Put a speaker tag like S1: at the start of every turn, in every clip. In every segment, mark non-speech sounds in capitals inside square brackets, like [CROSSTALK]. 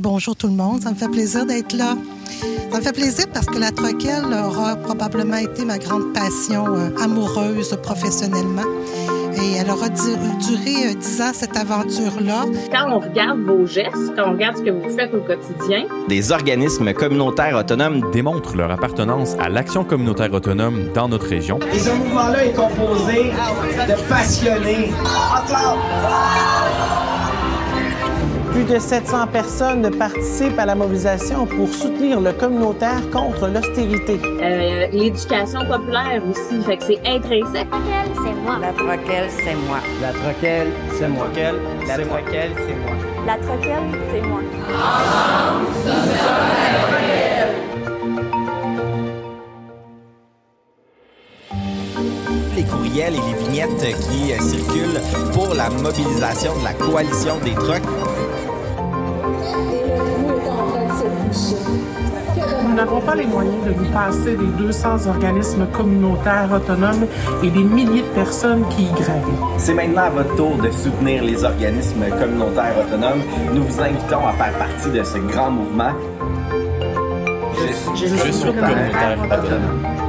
S1: Bonjour tout le monde, ça me fait plaisir d'être là. Ça me fait plaisir parce que la troquelle aura probablement été ma grande passion euh, amoureuse professionnellement. Et elle aura duré euh, dix ans, cette aventure-là.
S2: Quand on regarde vos gestes, quand on regarde ce que vous faites au quotidien,
S3: des organismes communautaires autonomes
S4: démontrent leur appartenance à l'action communautaire autonome dans notre région.
S5: Et ce mouvement-là est composé de passionnés.
S6: Plus de 700 personnes participent à la mobilisation pour soutenir le communautaire contre l'austérité.
S2: Euh, L'éducation populaire aussi, fait que c'est intrinsèque.
S7: La troquelle, c'est moi.
S8: La troquelle, c'est moi.
S9: La troquelle, c'est moi.
S10: La troquelle, c'est moi.
S3: Les courriels et les vignettes qui euh, circulent pour la mobilisation de la coalition des trucks
S6: Nous n'avons pas les moyens de nous passer des 200 organismes communautaires autonomes et des milliers de personnes qui y gravitent.
S3: C'est maintenant à votre tour de soutenir les organismes communautaires autonomes. Nous vous invitons à faire partie de ce grand mouvement.
S4: Je, je suis communautaire autonome.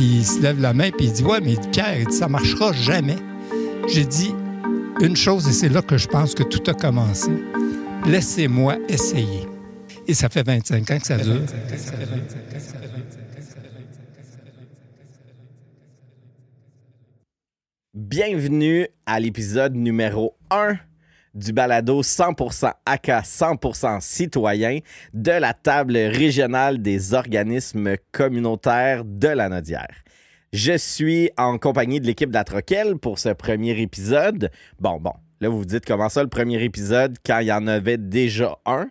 S11: Qui se lève la main et il dit Ouais, mais Pierre, ça marchera jamais. J'ai dit une chose et c'est là que je pense que tout a commencé. Laissez-moi essayer. Et ça fait 25 ans que ça dure.
S3: Bienvenue à l'épisode numéro 1 du balado 100% AK 100% citoyen de la table régionale des organismes communautaires de la Nodière. Je suis en compagnie de l'équipe Troquelle pour ce premier épisode. Bon, bon, là vous vous dites comment ça le premier épisode quand il y en avait déjà un?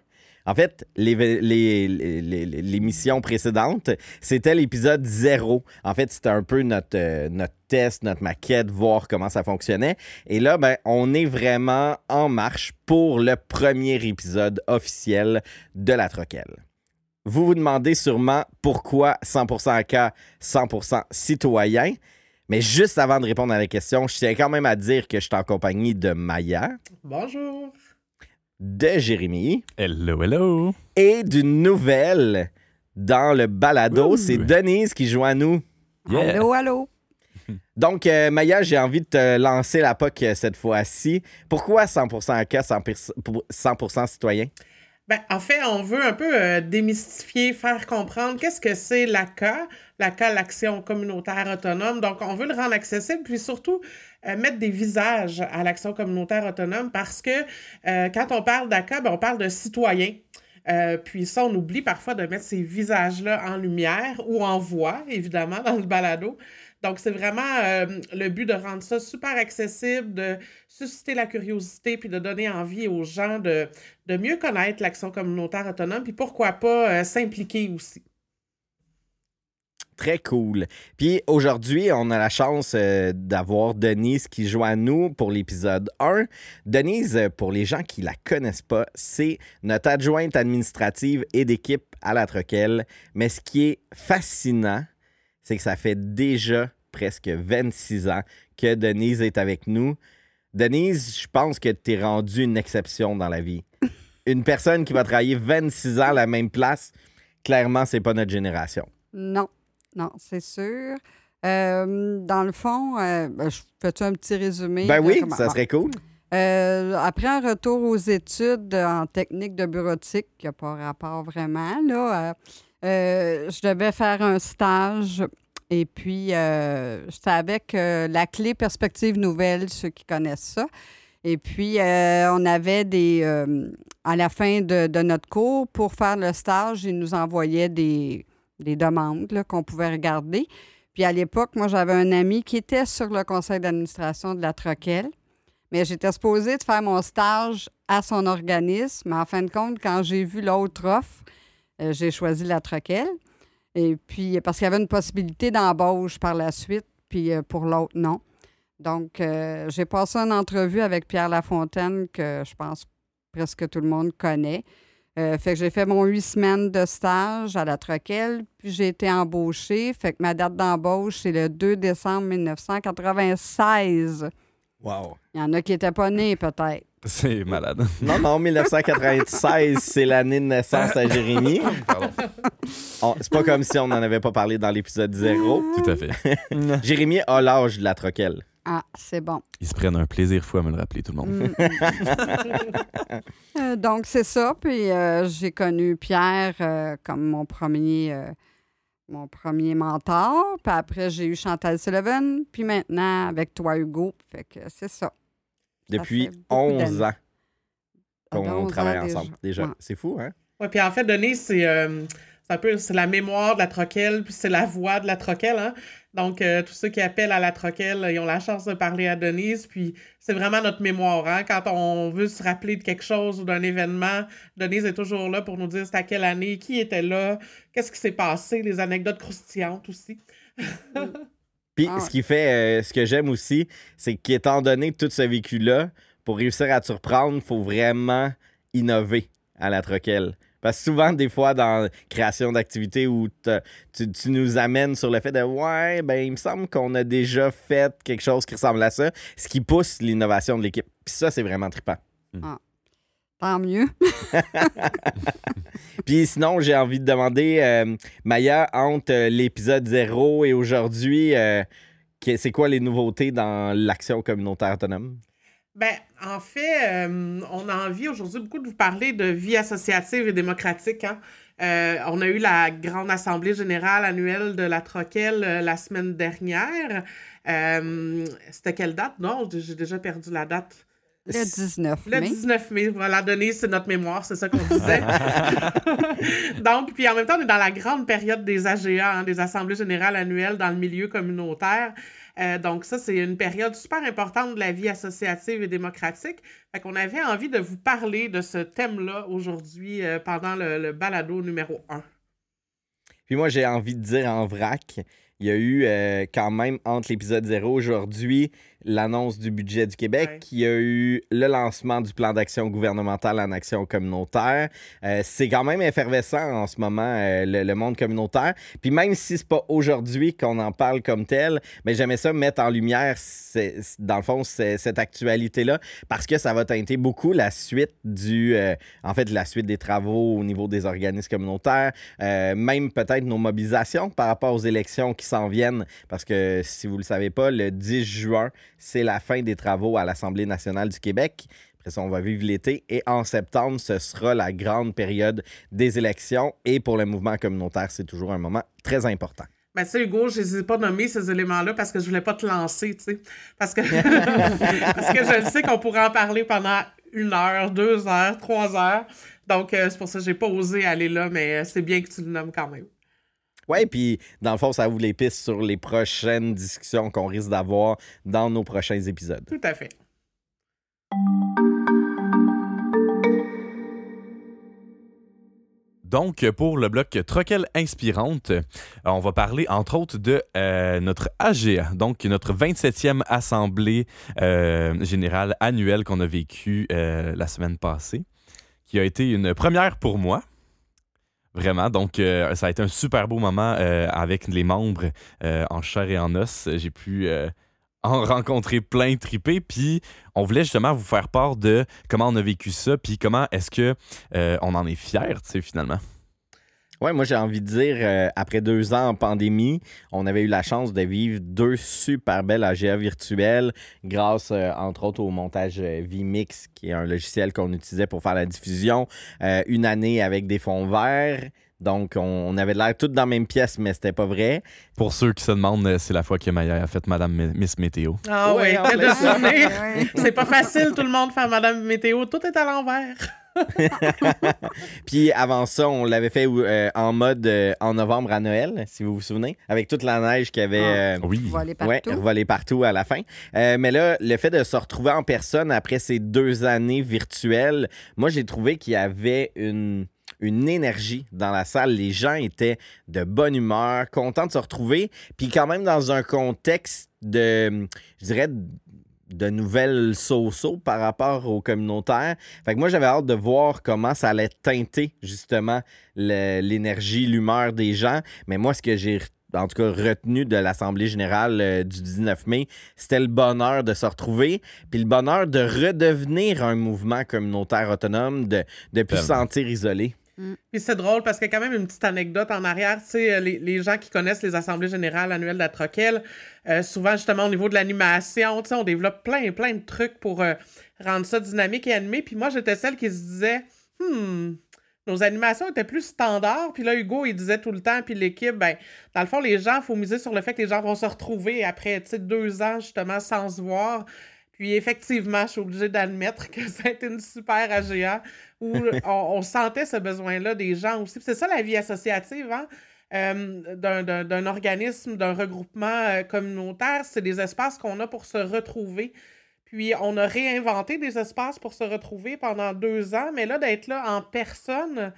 S3: En fait, les, les, l'émission précédente, c'était l'épisode zéro. En fait, c'était un peu notre, euh, notre test, notre maquette, voir comment ça fonctionnait. Et là, ben, on est vraiment en marche pour le premier épisode officiel de la Troquelle. Vous vous demandez sûrement pourquoi 100% AK, 100% citoyen. Mais juste avant de répondre à la question, je tiens quand même à dire que je suis en compagnie de Maya.
S6: Bonjour.
S3: De Jérémy.
S4: Hello, hello.
S3: Et d'une nouvelle dans le balado.
S4: Ouh.
S3: C'est Denise qui joue à nous.
S4: Yeah.
S10: Allô, allô? [LAUGHS]
S3: Donc, euh, Maya, j'ai envie de te lancer la POC euh, cette fois-ci. Pourquoi 100% AK, 100%, pour 100% citoyen?
S6: Ben, en fait, on veut un peu euh, démystifier, faire comprendre qu'est-ce que c'est l'ACA, l'ACA, l'action communautaire autonome. Donc, on veut le rendre accessible, puis surtout euh, mettre des visages à l'action communautaire autonome parce que euh, quand on parle d'ACA, ben, on parle de citoyens. Puis ça, on oublie parfois de mettre ces visages-là en lumière ou en voix, évidemment, dans le balado. Donc, c'est vraiment euh, le but de rendre ça super accessible, de susciter la curiosité, puis de donner envie aux gens de, mieux connaître l'action communautaire autonome, puis pourquoi pas euh, s'impliquer aussi.
S3: Très cool. Puis aujourd'hui, on a la chance euh, d'avoir Denise qui joue à nous pour l'épisode 1. Denise, pour les gens qui la connaissent pas, c'est notre adjointe administrative et d'équipe à la Troquelle. Mais ce qui est fascinant, c'est que ça fait déjà presque 26 ans que Denise est avec nous. Denise, je pense que tu es rendue une exception dans la vie. [LAUGHS] Une personne qui va travailler 26 ans à la même place, clairement, c'est pas notre génération.
S10: Non, non, c'est sûr. Euh, dans le fond, euh, ben, je fais-tu un petit résumé?
S3: Ben oui,
S10: comment-
S3: ça serait cool.
S10: Euh, après un retour aux études en technique de bureautique, qui n'a pas rapport vraiment, là, euh, je devais faire un stage et puis euh, j'étais avec euh, la clé Perspective Nouvelle, ceux qui connaissent ça. Et puis, euh, on avait des. à la fin de, notre cours, pour faire le stage, ils nous envoyaient des, des demandes qu'on pouvait regarder. Puis à l'époque, moi, j'avais un ami qui était sur le conseil d'administration de la Troquelle. Mais j'étais supposée de faire mon stage à son organisme. Mais en fin de compte, quand j'ai vu l'autre offre, euh, j'ai choisi la Troquelle. Et puis, parce qu'il y avait une possibilité d'embauche par la suite, puis euh, pour l'autre, non. Donc, euh, j'ai passé une entrevue avec Pierre Lafontaine que je pense presque tout le monde connaît. Euh, fait que j'ai fait mon huit semaines de stage à la Troquelle, puis j'ai été embauchée. Fait que ma date d'embauche, c'est le 2 décembre 1996.
S3: Wow.
S10: Il y en a qui n'étaient pas nés, peut-être.
S4: C'est malade.
S3: Non, non, 1996, c'est l'année de naissance à Jérémy. On- C'est pas comme si on n'en avait pas parlé dans l'épisode 0.
S4: Tout à fait. [LAUGHS]
S3: Jérémy a l'âge de la troquelle.
S10: Ah, c'est bon.
S4: Ils se prennent un plaisir fou à me le rappeler, tout le monde.
S10: Mm. Euh, donc, c'est ça. Puis euh, j'ai connu Pierre euh, comme mon premier, euh, mon premier mentor. Puis après, j'ai eu Chantal Sullivan. Puis maintenant, avec toi, Hugo. Fait que c'est ça.
S3: Depuis
S10: fait beaucoup
S3: 11
S10: d'années.
S3: ans qu'on
S10: 11 ans
S3: travaille
S10: déjà.
S3: ensemble. Déjà,
S10: Ouais.
S3: c'est fou, hein?
S6: Ouais, puis en fait, Denise, c'est euh, c'est un peu c'est la mémoire de la troquelle, puis c'est la voix de la troquelle. Hein? Donc, euh, tous ceux qui appellent à la troquelle, ils ont la chance de parler à Denise, puis c'est vraiment notre mémoire. Hein? Quand on veut se rappeler de quelque chose ou d'un événement, Denise est toujours là pour nous dire c'était à quelle année, qui était là, qu'est-ce qui s'est passé, les anecdotes croustillantes aussi. [LAUGHS]
S3: Puis
S10: Ah ouais.
S3: ce qui fait, euh, ce que j'aime aussi, c'est qu'étant donné tout ce vécu-là, pour réussir à te surprendre, il faut vraiment innover à la troquelle. Parce que souvent, des fois, dans la création d'activités où tu, tu nous amènes sur le fait de Ouais, ben, il me semble qu'on a déjà fait quelque chose qui ressemble à ça, ce qui pousse l'innovation de l'équipe. Puis ça, c'est vraiment trippant.
S10: Tant mieux. [LAUGHS]
S3: Puis sinon, j'ai envie de demander, euh, Maya, entre euh, l'épisode 0 et aujourd'hui, euh, c'est quoi les nouveautés dans l'action communautaire autonome?
S6: Ben, en fait, euh, on a envie aujourd'hui beaucoup de vous parler de vie associative et démocratique. hein. Euh, on a eu la grande assemblée générale annuelle de la Troquelle euh, la semaine dernière. Euh, C'était quelle date? Non, j'ai déjà perdu la date.
S10: Le 19
S6: Le
S10: mai.
S6: 19 mai, voilà, Denise, c'est notre mémoire, c'est ça qu'on disait. [LAUGHS] Donc, puis en même temps, on est dans la grande période des AGA, hein, des Assemblées générales annuelles dans le milieu communautaire. Euh, donc, ça, c'est une période super importante de la vie associative et démocratique. Fait qu'on avait envie de vous parler de ce thème-là aujourd'hui euh, pendant le, le balado numéro 1.
S3: Puis moi, j'ai envie de dire en vrac, il y a eu euh, quand même entre l'épisode 0 aujourd'hui l'annonce du budget du Québec,
S6: Ouais.
S3: il y a eu le lancement du plan d'action gouvernemental en action communautaire. Euh, c'est quand même effervescent en ce moment, euh, le, le monde communautaire. Puis même si c'est pas aujourd'hui qu'on en parle comme tel, mais j'aimais ça mettre en lumière, c'est- dans le fond, c'est- cette actualité-là, parce que ça va teinter beaucoup la suite du, euh, en fait, la suite des travaux au niveau des organismes communautaires, même peut-être nos mobilisations par rapport aux élections qui s'en viennent, parce que si vous le savez pas, le 10 juin, c'est la fin des travaux à l'Assemblée nationale du Québec. Après ça, on va vivre l'été. Et en septembre, ce sera la grande période des élections. Et pour le mouvement communautaire, c'est toujours un moment très important.
S6: Ben, tu sais, Hugo, je les ai pas nommés, ces éléments-là, parce que je voulais pas te lancer, tu sais. Parce que, [LAUGHS] parce que je le sais qu'on pourrait en parler pendant une heure, deux heures, trois heures. Donc, euh, c'est pour ça que j'ai pas osé aller là, mais euh, c'est bien que tu le nommes quand même.
S3: Ouais, puis dans le fond, ça ouvre les pistes sur les prochaines discussions qu'on risque d'avoir dans nos prochains épisodes.
S6: Tout à fait.
S4: Donc, pour le bloc Troquelle Inspirante, euh, on va parler entre autres de euh, notre AGA, donc notre 27e Assemblée euh, générale annuelle qu'on a vécue euh, la semaine passée, qui a été une première pour moi. Vraiment, donc euh, ça a été un super beau moment euh, avec les membres euh, en chair et en os. J'ai pu en rencontrer plein tripés, puis on voulait justement vous faire part de comment on a vécu ça, puis comment est-ce que on en est fiers, tu sais, finalement?
S3: Ouais, moi j'ai envie de dire, euh, après deux ans en pandémie, on avait eu la chance de vivre deux super belles AGA virtuelles grâce, euh, entre autres, au montage euh, vMix, qui est un logiciel qu'on utilisait pour faire la diffusion. Euh, une année avec des fonds verts. Donc, on, avait l'air toutes dans la même pièce, mais c'était pas vrai.
S4: Pour ceux qui se demandent, c'est la fois que Maya a fait Madame Mi- Miss Météo.
S6: Ah
S3: Ouais,
S6: oui,
S3: ça.
S6: souvenir.
S10: Ouais. [LAUGHS]
S6: C'est pas facile, tout le monde, faire Madame Météo. Tout est à l'envers. [LAUGHS]
S3: Puis avant ça, on l'avait fait euh, en mode euh, en novembre à Noël, si vous vous souvenez, avec toute la neige qu'il y avait.
S10: Ah.
S3: euh,
S4: Oui.
S3: Ouais,
S10: partout.
S3: voler partout à la fin. Euh, mais là, le fait de se retrouver en personne après ces deux années virtuelles, moi, j'ai trouvé qu'il y avait une, une énergie dans la salle. Les gens étaient de bonne humeur, contents de se retrouver, puis quand même dans un contexte de, je dirais, de nouvelles so par rapport au communautaire. Fait que moi, j'avais hâte de voir comment ça allait teinter justement l'énergie, l'humeur des gens. Mais moi, ce que j'ai en tout cas retenu de l'Assemblée générale euh, du 19 mai, c'était le bonheur de se retrouver, puis le bonheur de redevenir un mouvement communautaire autonome, de ne plus se sentir isolé.
S6: Mm. Puis c'est drôle parce qu'il y a quand même une petite anecdote en arrière. Tu sais, euh, les, les gens qui connaissent les assemblées générales annuelles de la Troquelle, euh, souvent justement au niveau de l'animation, tu sais, on développe plein, plein de trucs pour euh, rendre ça dynamique et animé. Puis moi, j'étais celle qui se disait, hmm, nos animations étaient plus standards. Puis là, Hugo, il disait tout le temps, puis l'équipe, ben, dans le fond, les gens, il faut miser sur le fait que les gens vont se retrouver après, deux ans justement sans se voir. Puis effectivement, je suis obligée d'admettre que été une super AGA où [LAUGHS] on, sentait ce besoin-là des gens aussi. C'est ça la vie associative, hein? Euh, d'un organisme, d'un regroupement euh, communautaire, c'est des espaces qu'on a pour se retrouver. Puis on a réinventé des espaces pour se retrouver pendant deux ans, mais là, d'être là en personne,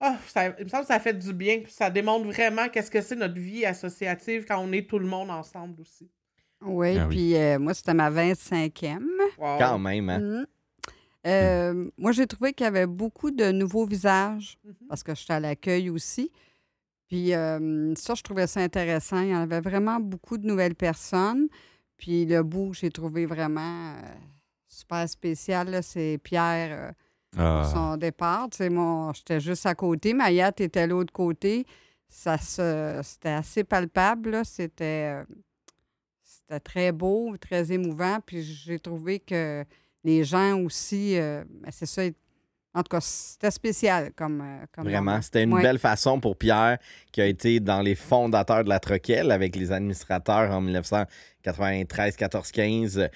S6: oh, ça, il me semble que ça fait du bien. ça démontre vraiment qu'est-ce que c'est notre vie associative quand on est tout le monde ensemble aussi.
S10: Oui, ah puis euh, moi, c'était ma 25e.
S3: Quand même, hein?
S10: Mmh. Euh, moi, j'ai trouvé qu'il y avait beaucoup de nouveaux visages mmh parce que j'étais à l'accueil aussi. Puis euh, ça, je trouvais ça intéressant. Il y en avait vraiment beaucoup de nouvelles personnes. Puis le bout, j'ai trouvé vraiment super spécial. C'est Pierre ah. son départ. moi, j'étais juste à côté. Mayat était l'autre côté. Ça c'était assez palpable. C'était c'était très beau, très émouvant. Puis j'ai trouvé que les gens aussi, euh, ben, c'est ça, en tout cas, c'était spécial comme. Euh, comme
S3: Vraiment, c'était une belle façon pour Pierre, qui a été dans les fondateurs de la Troquelle avec les administrateurs en 1993, 14, 15.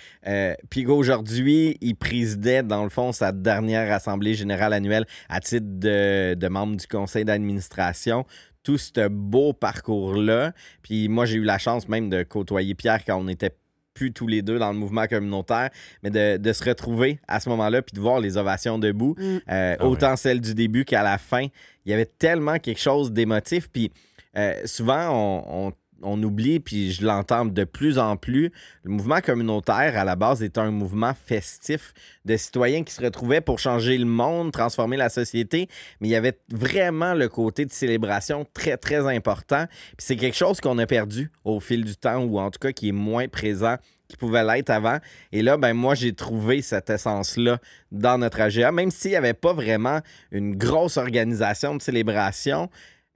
S3: puis aujourd'hui, il présidait, dans le fond, sa dernière Assemblée générale annuelle à titre de, de membre du conseil d'administration tout ce beau parcours-là. Puis moi, j'ai eu la chance même de côtoyer Pierre quand on était plus tous les deux dans le mouvement communautaire, mais de, se retrouver à ce moment-là puis de voir les ovations debout, mm. euh, ah autant celles du début qu'à la fin. Il y avait tellement quelque chose d'émotif. Puis euh, souvent, on, on on oublie, puis je l'entends de plus en plus, le mouvement communautaire, à la base, est un mouvement festif de citoyens qui se retrouvaient pour changer le monde, transformer la société, mais il y avait vraiment le côté de célébration très, très important. C'est quelque chose qu'on a perdu au fil du temps, ou en tout cas qui est moins présent qu'il pouvait l'être avant. Et là, ben moi, j'ai trouvé cette essence-là dans notre AGA, même s'il n'y avait pas vraiment une grosse organisation de célébration.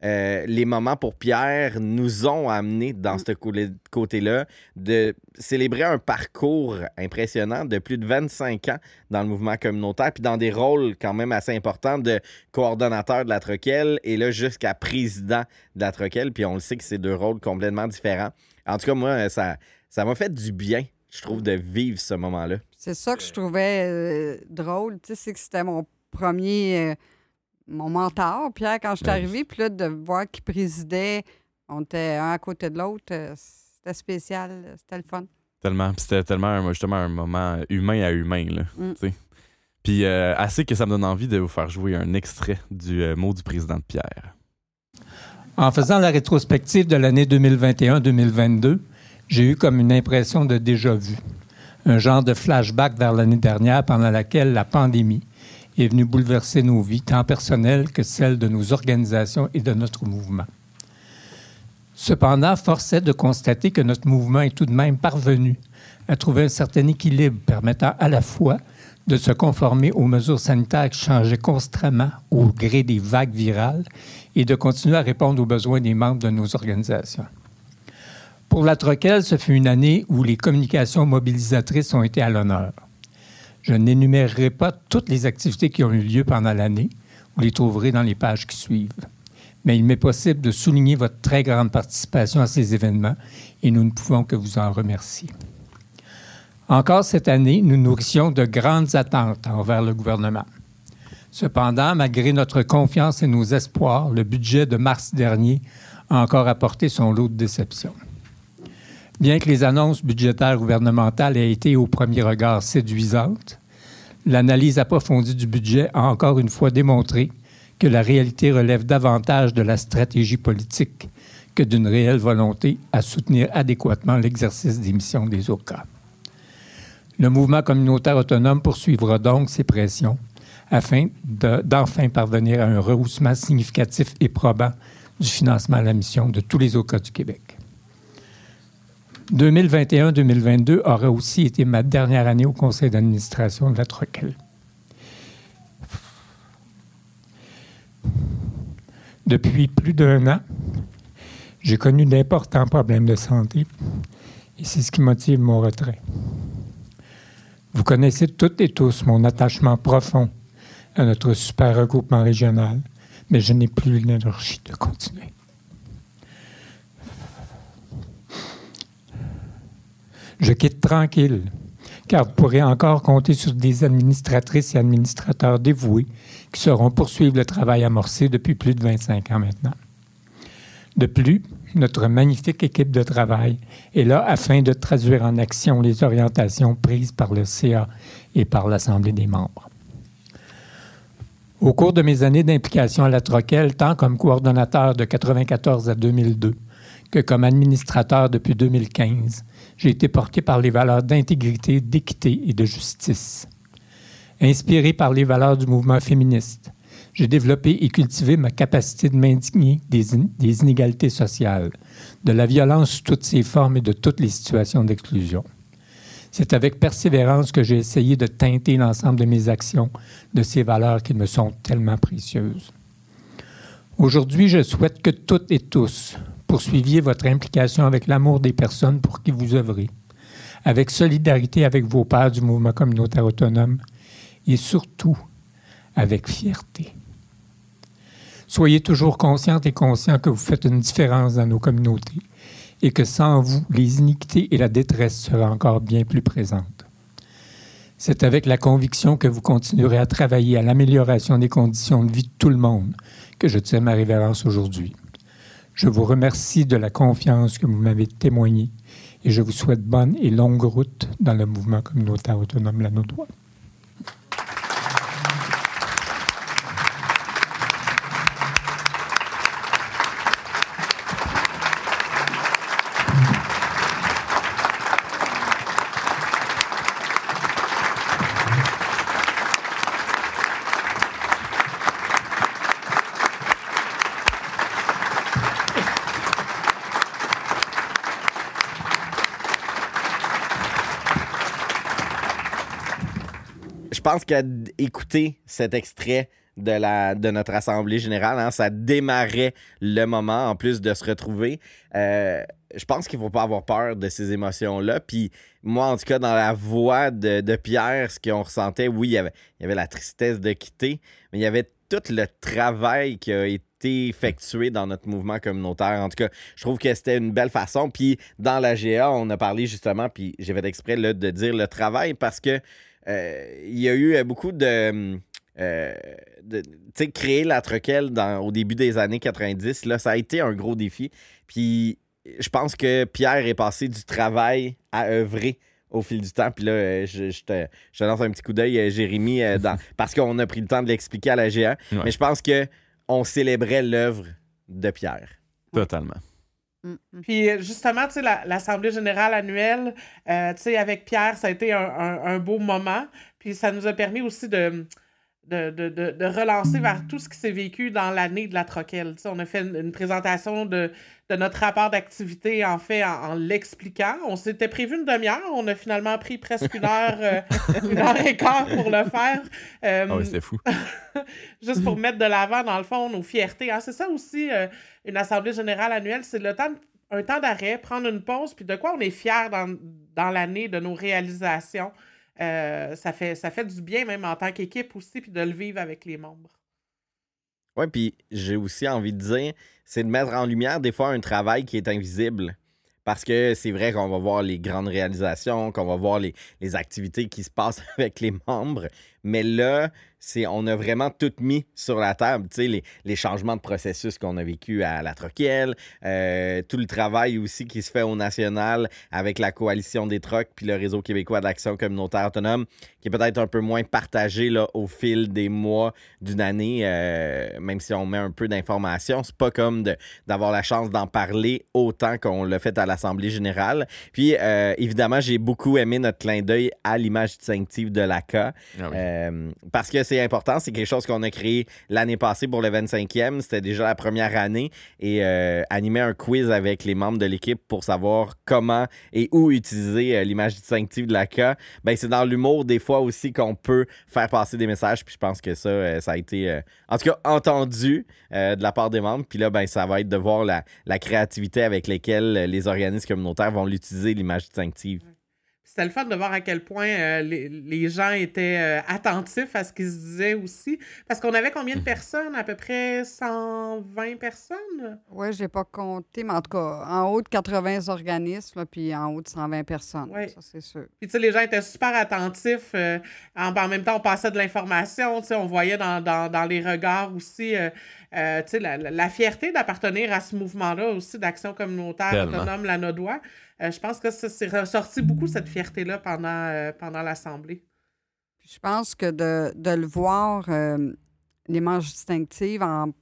S3: Euh, les moments pour Pierre nous ont amenés dans mm. ce côté-là de célébrer un parcours impressionnant de plus de 25 ans dans le mouvement communautaire, puis dans des rôles quand même assez importants de coordonnateur de la Troquelle et là jusqu'à président de la Troquelle, puis on le sait que c'est deux rôles complètement différents. En tout cas, moi, ça ça m'a fait du bien, je trouve, de vivre ce moment-là.
S10: C'est ça que je trouvais euh, drôle, tu sais, c'est que c'était mon premier... Euh, mon mentor, Pierre, quand je suis ben arrivée, puis là, de voir qu'il présidait, on était un à côté de l'autre, euh, c'était spécial, c'était le fun.
S4: Tellement. C'était tellement justement un moment humain à humain. Là, mm. Puis euh, assez que ça me donne envie de vous faire jouer un extrait du euh, mot du président de Pierre.
S11: En faisant la rétrospective de l'année 2021-2022, j'ai eu comme une impression de déjà-vu. Un genre de flashback vers l'année dernière pendant laquelle la pandémie, est venu bouleverser nos vies, tant personnelles que celles de nos organisations et de notre mouvement. Cependant, force est de constater que notre mouvement est tout de même parvenu à trouver un certain équilibre permettant à la fois de se conformer aux mesures sanitaires qui changeaient constamment au gré des vagues virales et de continuer à répondre aux besoins des membres de nos organisations. Pour la Troquelle, ce fut une année où les communications mobilisatrices ont été à l'honneur. Je n'énumérerai pas toutes les activités qui ont eu lieu pendant l'année. Vous les trouverez dans les pages qui suivent. Mais il m'est possible de souligner votre très grande participation à ces événements et nous ne pouvons que vous en remercier. Encore cette année, nous nourrissions de grandes attentes envers le gouvernement. Cependant, malgré notre confiance et nos espoirs, le budget de mars dernier a encore apporté son lot de déceptions. Bien que les annonces budgétaires gouvernementales aient été au premier regard séduisantes, l'analyse approfondie du budget a encore une fois démontré que la réalité relève davantage de la stratégie politique que d'une réelle volonté à soutenir adéquatement l'exercice des missions des OCA. Le mouvement communautaire autonome poursuivra donc ses pressions afin d'enfin parvenir à un rehaussement significatif et probant du financement à la mission de tous les OCA du Québec. 2021-2022 aura aussi été ma dernière année au conseil d'administration de la Troquel. Depuis plus d'un an, j'ai connu d'importants problèmes de santé et c'est ce qui motive mon retrait. Vous connaissez toutes et tous mon attachement profond à notre super regroupement régional, mais je n'ai plus l'énergie de continuer. Je quitte tranquille, car vous pourrez encore compter sur des administratrices et administrateurs dévoués qui sauront poursuivre le travail amorcé depuis plus de 25 ans maintenant. De plus, notre magnifique équipe de travail est là afin de traduire en action les orientations prises par le CA et par l'Assemblée des membres. Au cours de mes années d'implication à la Troquelle, tant comme coordonnateur de 1994 à 2002 que comme administrateur depuis 2015, j'ai été porté par les valeurs d'intégrité, d'équité et de justice. Inspiré par les valeurs du mouvement féministe, j'ai développé et cultivé ma capacité de m'indigner des, des, inégalités sociales, de la violence sous toutes ses formes et de toutes les situations d'exclusion. C'est avec persévérance que j'ai essayé de teinter l'ensemble de mes actions de ces valeurs qui me sont tellement précieuses. Aujourd'hui, je souhaite que toutes et tous poursuiviez votre implication avec l'amour des personnes pour qui vous œuvrez, avec solidarité avec vos pères du mouvement communautaire autonome et surtout avec fierté. Soyez toujours conscientes et conscients que vous faites une différence dans nos communautés et que sans vous, les iniquités et la détresse seraient encore bien plus présentes. C'est avec la conviction que vous continuerez à travailler à l'amélioration des conditions de vie de tout le monde que je tiens ma révérence aujourd'hui. Je vous remercie de la confiance que vous m'avez témoignée et je vous souhaite bonne et longue route dans le mouvement communautaire autonome.
S3: Je pense qu'écouter cet extrait de, la, de notre Assemblée générale, hein, ça démarrait le moment, en plus de se retrouver. Euh, je pense qu'il ne faut pas avoir peur de ces émotions-là. Puis moi, en tout cas, dans la voix de, Pierre, ce qu'on ressentait, oui, il y, avait, il y avait la tristesse de quitter, mais il y avait tout le travail qui a été effectué dans notre mouvement communautaire. En tout cas, je trouve que c'était une belle façon. Puis dans la GA, on a parlé justement, puis j'ai fait exprès là, de dire le travail parce que il y a eu beaucoup de. Euh, tu sais, créer la troquelle dans, au début des années 90, là, ça a été un gros défi. Puis je pense que Pierre est passé du travail à œuvrer au fil du temps. Puis là, euh, je, te, je, lance un petit coup d'œil, Jérémy, [LAUGHS] parce qu'on a pris le temps de l'expliquer à la GA. Mais je pense que on célébrait l'œuvre de Pierre.
S4: Totalement.
S6: Mm, mm. Puis justement, tu l'Assemblée générale annuelle, euh, avec Pierre, ça a été un, beau moment. Puis ça nous a permis aussi de, de, relancer vers tout ce qui s'est vécu dans l'année de la Troquelle. Tu sais, on a fait une, présentation de, notre rapport d'activité, en fait, en, l'expliquant. On s'était prévu une demi-heure. On a finalement pris presque une heure, euh, [LAUGHS] une heure et quart pour le faire.
S4: Euh, ah oui, c'était fou. [LAUGHS]
S6: juste pour mettre de l'avant, dans le fond, nos fiertés. Hein. C'est ça aussi une assemblée générale annuelle, c'est le temps, un temps d'arrêt, prendre une pause, puis de quoi on est fier dans, dans l'année de nos réalisations. Euh, ça, fait, du bien même en tant qu'équipe aussi, puis de le vivre avec les membres.
S3: Oui, puis j'ai aussi envie de dire, c'est de mettre en lumière des fois un travail qui est invisible. Parce que c'est vrai qu'on va voir les grandes réalisations, qu'on va voir les, activités qui se passent [LAUGHS] avec les membres, Mais là, c'est on a vraiment tout mis sur la table. Tu sais, les, les changements de processus qu'on a vécu à la Troquielle, euh, tout le travail aussi qui se fait au national avec la coalition des trocs puis le réseau québécois d'action communautaire autonome, qui est peut-être un peu moins partagé là, au fil des mois d'une année, euh, même si on met un peu d'informations. C'est pas comme d'avoir la chance d'en parler autant qu'on l'a fait à l'Assemblée générale. Puis, euh, évidemment, j'ai beaucoup aimé notre clin d'œil à l'image distinctive de l'ACA.
S4: Ah oui.
S3: Euh, parce que c'est important, c'est quelque chose qu'on a créé l'année passée pour le 25e. C'était déjà la première année et euh, animer un quiz avec les membres de l'équipe pour savoir comment et où utiliser euh, l'image distinctive de l'ACA. Ben, c'est dans l'humour des fois aussi qu'on peut faire passer des messages. Puis je pense que ça, ça a été, en tout cas, entendu de la part des membres. Puis là, ben, ça va être de voir la, la créativité avec lesquelles les organismes communautaires vont l'utiliser, l'image distinctive.
S6: C'était le fun de voir à quel point euh, les, les gens étaient euh, attentifs à ce qu'ils se disaient aussi. Parce qu'on avait combien de personnes? À peu près 120 personnes?
S10: Oui, je n'ai pas compté, mais en tout cas, en haut de 80 organismes, là, puis en haut de 120 personnes.
S6: Oui.
S10: Ça, c'est sûr.
S6: Puis, tu sais, les gens étaient super attentifs. euh, en, en même temps, on passait de l'information. Tu sais, on voyait dans, dans, dans les regards aussi, euh, tu sais, la, la- la fierté d'appartenir à ce mouvement-là aussi d'action communautaire
S4: Tellement.
S6: autonome, la Nodois. Euh, je pense que ça s'est ressorti beaucoup, cette fierté-là, pendant, euh, pendant l'Assemblée.
S10: Je pense que de, de le voir, euh, l'image distinctive en,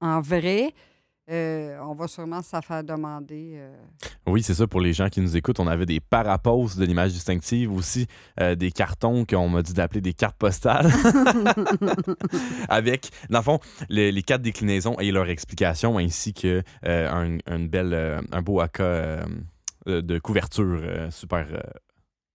S10: en vrai, euh, on va sûrement se faire demander. euh,
S4: Oui, c'est ça pour les gens qui nous écoutent. On avait des paraposes de l'image distinctive, aussi euh, des cartons qu'on m'a dit d'appeler des cartes postales. [LAUGHS] [LAUGHS] Avec, dans le fond, les, les quatre déclinaisons et leur explication, ainsi que un, une belle, un beau AK de couverture super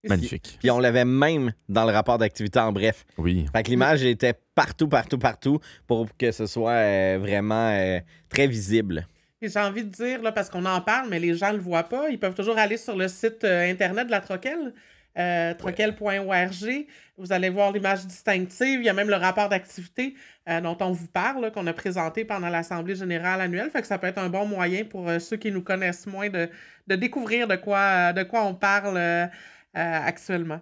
S4: magnifique.
S3: Puis on l'avait même dans le rapport d'activité en bref.
S4: Oui.
S3: Fait que l'image était partout, partout, partout pour que ce soit euh, vraiment euh, très visible.
S6: Et j'ai envie de dire, là, parce qu'on en parle, mais les gens ne le voient pas, ils peuvent toujours aller sur le site euh, Internet de la Troquelle, euh, troquelle.org. Vous allez voir l'image distinctive. Il y a même le rapport d'activité euh, dont on vous parle, qu'on a présenté pendant l'Assemblée générale annuelle. Fait que ça peut être un bon moyen pour euh, ceux qui nous connaissent moins de, de découvrir de quoi, de quoi on parle actuellement.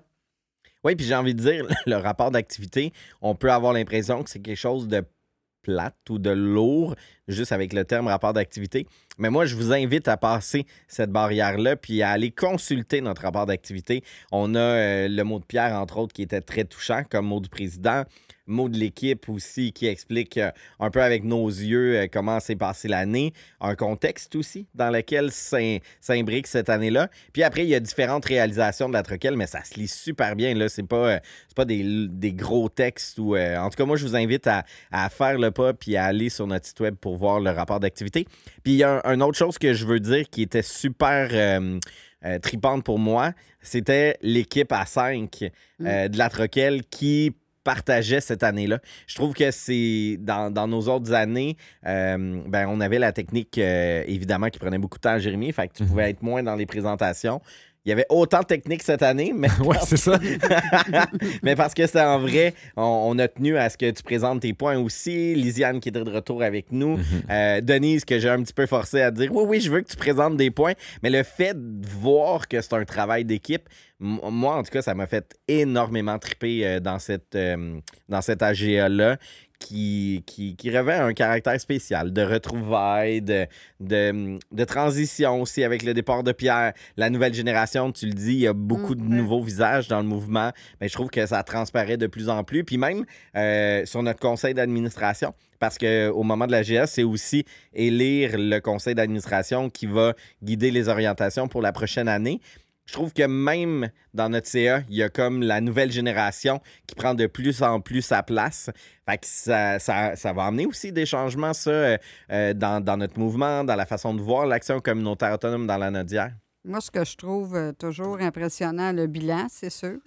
S3: Oui, puis j'ai envie de dire, [LAUGHS] le rapport d'activité, on peut avoir l'impression que c'est quelque chose de plate ou de lourd, juste avec le terme rapport d'activité. Mais moi, je vous invite à passer cette barrière-là puis à aller consulter notre rapport d'activité. On a euh, le mot de Pierre, entre autres, qui était très touchant comme mot du président. Mot de l'équipe aussi qui explique euh, un peu avec nos yeux euh, comment s'est passée l'année, un contexte aussi dans lequel s'im- s'imbrique cette année-là. Puis après, il y a différentes réalisations de la Troquelle, mais ça se lit super bien. Là, c'est pas, euh, pas des, des gros textes. Ou, euh, en tout cas, moi, je vous invite à, à faire le pas puis à aller sur notre site web pour voir le rapport d'activité. Puis il y a un, une autre chose que je veux dire qui était super euh, euh, tripante pour moi, c'était l'équipe à 5 euh, de la Troquelle qui partageait cette année-là. Je trouve que c'est dans, dans nos autres années, euh, ben, on avait la technique euh, évidemment qui prenait beaucoup de temps à Jérémy, fait que tu pouvais être moins dans les présentations. Il y avait autant de techniques cette année, mais [LAUGHS]
S4: Ouais, c'est ça. [LAUGHS]
S3: mais parce que c'est en vrai, on, on a tenu à ce que tu présentes tes points aussi. Lisiane qui était de retour avec nous. Euh, Denise, que j'ai un petit peu forcé à dire oui, oui, je veux que tu présentes des points. Mais le fait de voir que c'est un travail d'équipe, moi, en tout cas, ça m'a fait énormément triper euh, dans cette, euh, dans cette AGA-là. Qui, qui, qui revêt un caractère spécial de retrouvailles, de, de, de transition aussi avec le départ de Pierre. La nouvelle génération, tu le dis, il y a beaucoup de nouveaux visages dans le mouvement. Mais je trouve que ça transparaît de plus en plus. Puis même euh, sur notre conseil d'administration, parce qu'au moment de la GS, c'est aussi élire le conseil d'administration qui va guider les orientations pour la prochaine année. Je trouve que même dans notre CA, il y a comme la nouvelle génération qui prend de plus en plus sa place. Fait que ça, ça, ça va amener aussi des changements, ça, euh, euh, dans, notre mouvement, dans la façon de voir l'action communautaire autonome dans la Nodière.
S10: Moi, ce que je trouve euh, toujours impressionnant, le bilan, c'est sûr.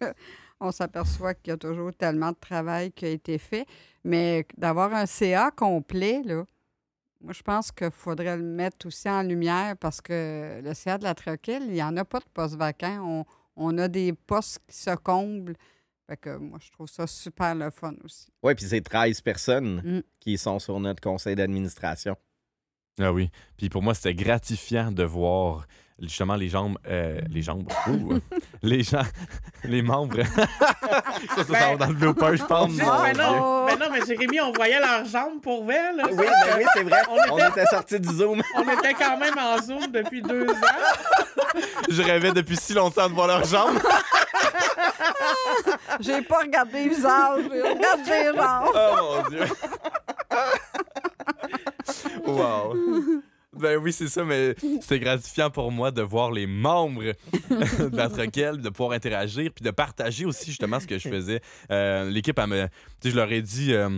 S10: [LAUGHS] On s'aperçoit qu'il y a toujours tellement de travail qui a été fait. Mais d'avoir un CA complet, là, moi, je pense qu'il faudrait le mettre aussi en lumière parce que le CA de la Troquelle, il n'y en a pas de postes vacants. On, on a des postes qui se comblent. Fait que moi, je trouve ça super le fun aussi.
S3: Oui, puis c'est 13 personnes
S10: Mm.
S3: qui sont sur notre conseil d'administration.
S4: Ah oui. Puis pour moi, c'était gratifiant de voir justement les jambes, euh, les jambes, ouh, [LAUGHS] les gens, [LAUGHS] les membres. [LAUGHS] ça, ça, ça va dans le blooper, je pense.
S6: Mais non, mais non, mais Jérémy, on voyait leurs jambes pour vrai. Là.
S3: Oui, ben oui, c'est vrai.
S6: On
S3: On
S6: était-
S3: était sortis du Zoom.
S6: On était quand même en Zoom depuis deux ans.
S4: Je rêvais depuis si longtemps de voir leurs jambes.
S10: J'ai pas regardé les visages, j'ai regardé les jambes.
S4: Oh mon Dieu. wow. Ben oui, c'est ça, mais c'était gratifiant pour moi de voir les membres [LAUGHS] de la troquelle, de pouvoir interagir, puis de partager aussi justement ce que je faisais. Euh, L'équipe, me- je leur ai dit. euh,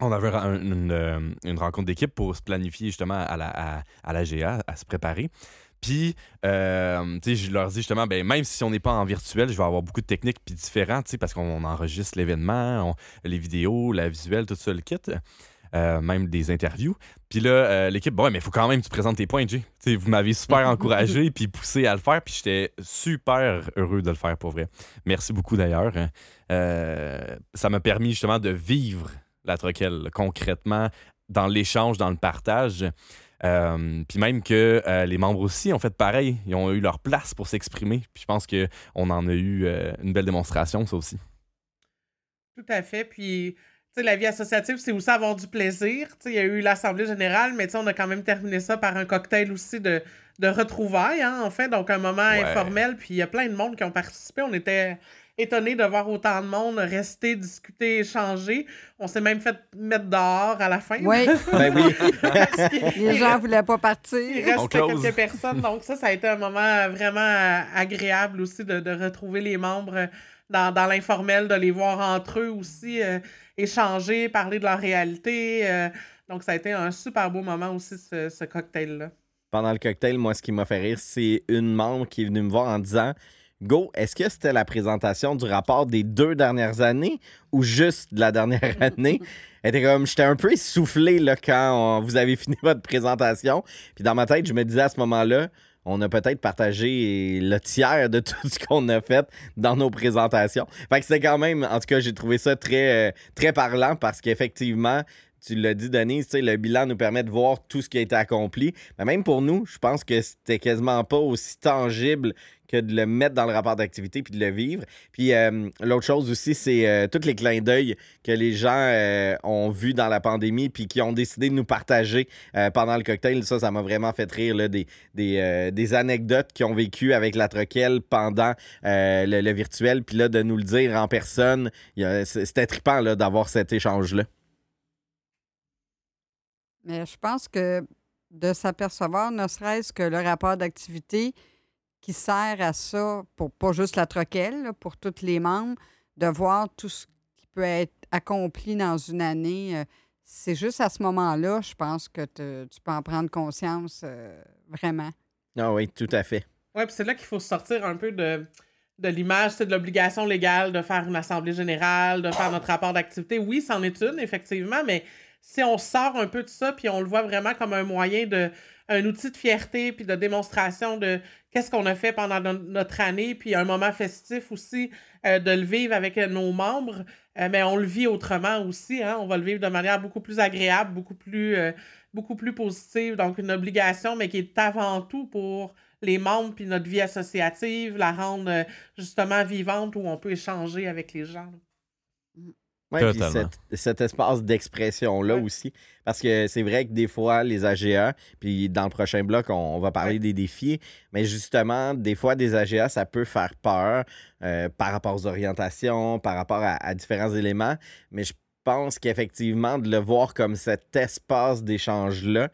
S4: on avait un- une, euh, une rencontre d'équipe pour se planifier justement à la, à, à la GA, à se préparer. Puis, euh, tu sais, je leur dis justement, ben, même si on n'est pas en virtuel, je vais avoir beaucoup de techniques puis tu sais, parce qu'on enregistre l'événement, les vidéos, la visuelle, tout ça, le kit, euh, même des interviews. Puis là, euh, l'équipe, bon, ouais, mais il faut quand même que tu présentes tes points, Jay. Tu sais, vous m'avez super [LAUGHS] encouragé puis poussé à le faire, puis j'étais super heureux de le faire pour vrai. Merci beaucoup d'ailleurs. Euh, ça m'a permis justement de vivre la troquelle concrètement dans l'échange, dans le partage. Euh, puis même que euh, les membres aussi ont fait pareil. Ils ont eu leur place pour s'exprimer. Puis je pense qu'on en a eu euh, une belle démonstration, ça aussi.
S6: Tout à fait. Puis, tu sais, la vie associative, c'est aussi avoir du plaisir. Tu sais, il y a eu l'Assemblée générale, mais tu sais, on a quand même terminé ça par un cocktail aussi de, de retrouvailles, hein, en fait. Donc, un moment
S4: Ouais.
S6: informel. Puis, il y a plein de monde qui ont participé. On était étonnés de voir autant de monde rester, discuter, échanger. On s'est même fait mettre dehors à la fin.
S10: Oui. [LAUGHS]
S3: Ben oui.
S10: Les gens voulaient pas
S6: il
S10: partir.
S6: Reste
S4: close.
S6: quelques personnes. Donc, ça, ça a été un moment vraiment agréable aussi de, de retrouver les membres dans, dans l'informel, de les voir entre eux aussi, euh, échanger, parler de leur réalité. euh. donc, ça a été un super beau moment aussi, ce, ce cocktail-là.
S3: Pendant le cocktail, moi, ce qui m'a fait rire, c'est une membre qui est venue me voir en disant Go, est-ce que c'était la présentation du rapport des deux dernières années ou juste de la dernière [LAUGHS] année? Elle était comme, j'étais un peu essoufflé là, quand on- vous avez fini votre présentation. Puis dans ma tête, je me disais à ce moment-là, on a peut-être partagé le tiers de [LAUGHS] tout ce qu'on a fait dans nos présentations. Fait que c'était quand même, en tout cas, j'ai trouvé ça très, euh, parlant parce qu'effectivement, tu l'as dit, Denise, le bilan nous permet de voir tout ce qui a été accompli. Mais même pour nous, je pense que c'était quasiment pas aussi tangible que de le mettre dans le rapport d'activité puis de le vivre. Puis euh, l'autre chose aussi, c'est euh, tous les clins d'œil que les gens euh, ont vus dans la pandémie puis qui ont décidé de nous partager euh, pendant le cocktail. Ça, ça m'a vraiment fait rire, là, des, des, des anecdotes qu'ils ont vécues avec la troquelle pendant le, le virtuel. Puis là, de nous le dire en personne, c'était trippant là, d'avoir cet échange-là.
S10: Mais je pense que de s'apercevoir, ne serait-ce que le rapport d'activité qui sert à ça, pour pas juste la troquelle, là, pour tous les membres, de voir tout ce qui peut être accompli dans une année. euh, C'est juste à ce moment-là, je pense que te- tu peux en prendre conscience euh, vraiment.
S3: Ah oui, tout à fait.
S6: Oui, puis c'est là qu'il faut sortir un peu de, de l'image, c'est de l'obligation légale de faire une assemblée générale, de faire notre rapport d'activité. Oui, c'en est une, effectivement, mais si on sort un peu de ça, puis on le voit vraiment comme un moyen de un outil de fierté puis de démonstration de qu'est-ce qu'on a fait pendant no- notre année, puis un moment festif aussi euh, de le vivre avec euh, nos membres, euh, mais on le vit autrement aussi, hein? on va le vivre de manière beaucoup plus agréable, beaucoup plus, beaucoup positive, donc une obligation, mais qui est avant tout pour les membres puis notre vie associative, la rendre justement vivante où on peut échanger avec les gens.
S3: Ouais, puis cet, cet espace d'expression-là
S6: Ouais.
S3: aussi. Parce que c'est vrai que des fois, les AGA, puis dans le prochain bloc, on, on va parler
S6: Ouais.
S3: des défis, mais justement, des fois, des AGA, ça peut faire peur euh, par rapport aux orientations, par rapport à, à différents éléments. Mais je pense qu'effectivement, de le voir comme cet espace d'échange-là,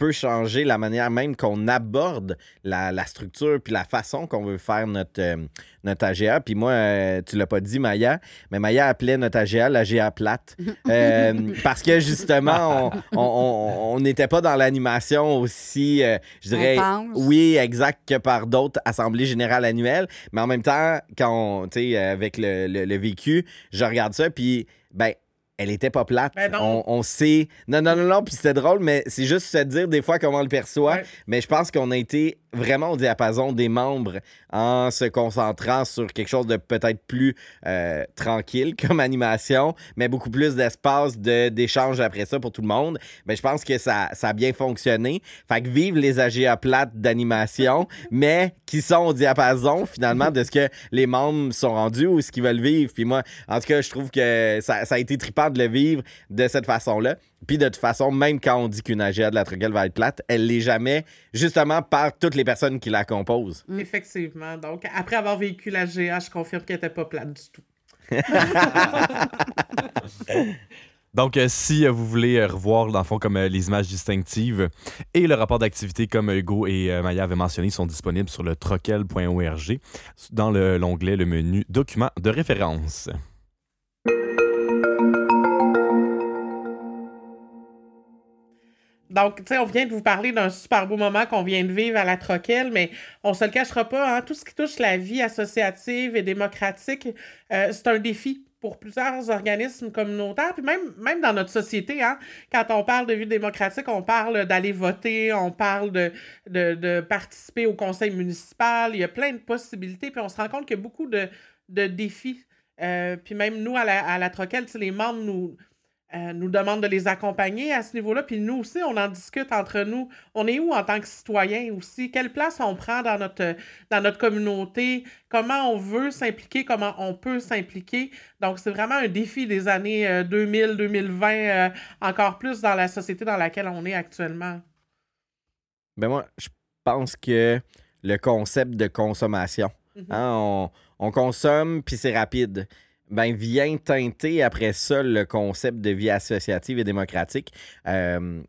S3: peut changer la manière même qu'on aborde la, la structure puis la façon qu'on veut faire notre, euh, notre AGA. Puis moi, euh, tu l'as pas dit, Maya, mais Maya appelait notre AGA l'AGA plate. [LAUGHS] Euh, parce que justement, on- on on- on n'était pas dans l'animation aussi, euh, je dirais,
S10: Intense.
S3: oui, exact, que par d'autres assemblées générales annuelles. Mais en même temps, quand tu sais, avec le, le- le vécu, je regarde ça, puis, ben, elle était pas plate.
S6: Ben
S3: on, on sait. Non, non, non, non, puis c'était drôle, mais c'est juste se dire des fois comment on le perçoit.
S6: Ouais.
S3: Mais je pense qu'on a été vraiment au diapason des membres en se concentrant sur quelque chose de peut-être plus euh, tranquille [LAUGHS] comme animation, mais beaucoup plus d'espace d'échange après ça pour tout le monde. Mais je pense que ça, ça a bien fonctionné. Fait que vive les AGA plates d'animation, [LAUGHS] mais qui sont au diapason finalement de ce que les membres sont rendus ou ce qu'ils veulent vivre. Puis moi, en tout cas, je trouve que ça, ça a été trippant de le vivre de cette façon-là. Puis de toute façon, même quand on dit qu'une AGA de la Troquelle va être plate, elle l'est jamais, justement par toutes les personnes qui la composent.
S6: Effectivement. Donc, après avoir vécu l'AGA, je confirme qu'elle n'était pas plate du tout. [LAUGHS]
S4: Donc, euh, si euh, vous voulez euh, revoir, dans le fond, comme les images distinctives et le rapport d'activité, comme Hugo et Maya avaient mentionné, sont disponibles sur le troquel.org dans l'onglet, le menu Documents de référence.
S6: Donc, tu sais, on vient de vous parler d'un super beau moment qu'on vient de vivre à la Troquelle, mais on se le cachera pas, hein, tout ce qui touche la vie associative et démocratique, euh, c'est un défi pour plusieurs organismes communautaires, puis même, même dans notre société, hein, quand on parle de vie démocratique, on parle d'aller voter, on parle de, participer au conseil municipal, il y a plein de possibilités, puis on se rend compte qu'il y a beaucoup de, défis. Euh, puis même nous, à la, à la Troquelle, les membres nous, euh, nous demande de les accompagner à ce niveau-là. Puis nous aussi, on en discute entre nous. On est où en tant que citoyen aussi? Quelle place on prend dans notre, dans notre communauté? Comment on veut s'impliquer? Comment on peut s'impliquer? Donc, c'est vraiment un défi des années 2000-2020, euh, euh, encore plus dans la société dans laquelle on est actuellement.
S3: Ben moi, je pense que le concept de consommation, mm-hmm. hein, on, on consomme, puis c'est rapide ben, vient teinter après ça le concept de vie associative et démocratique. Euh,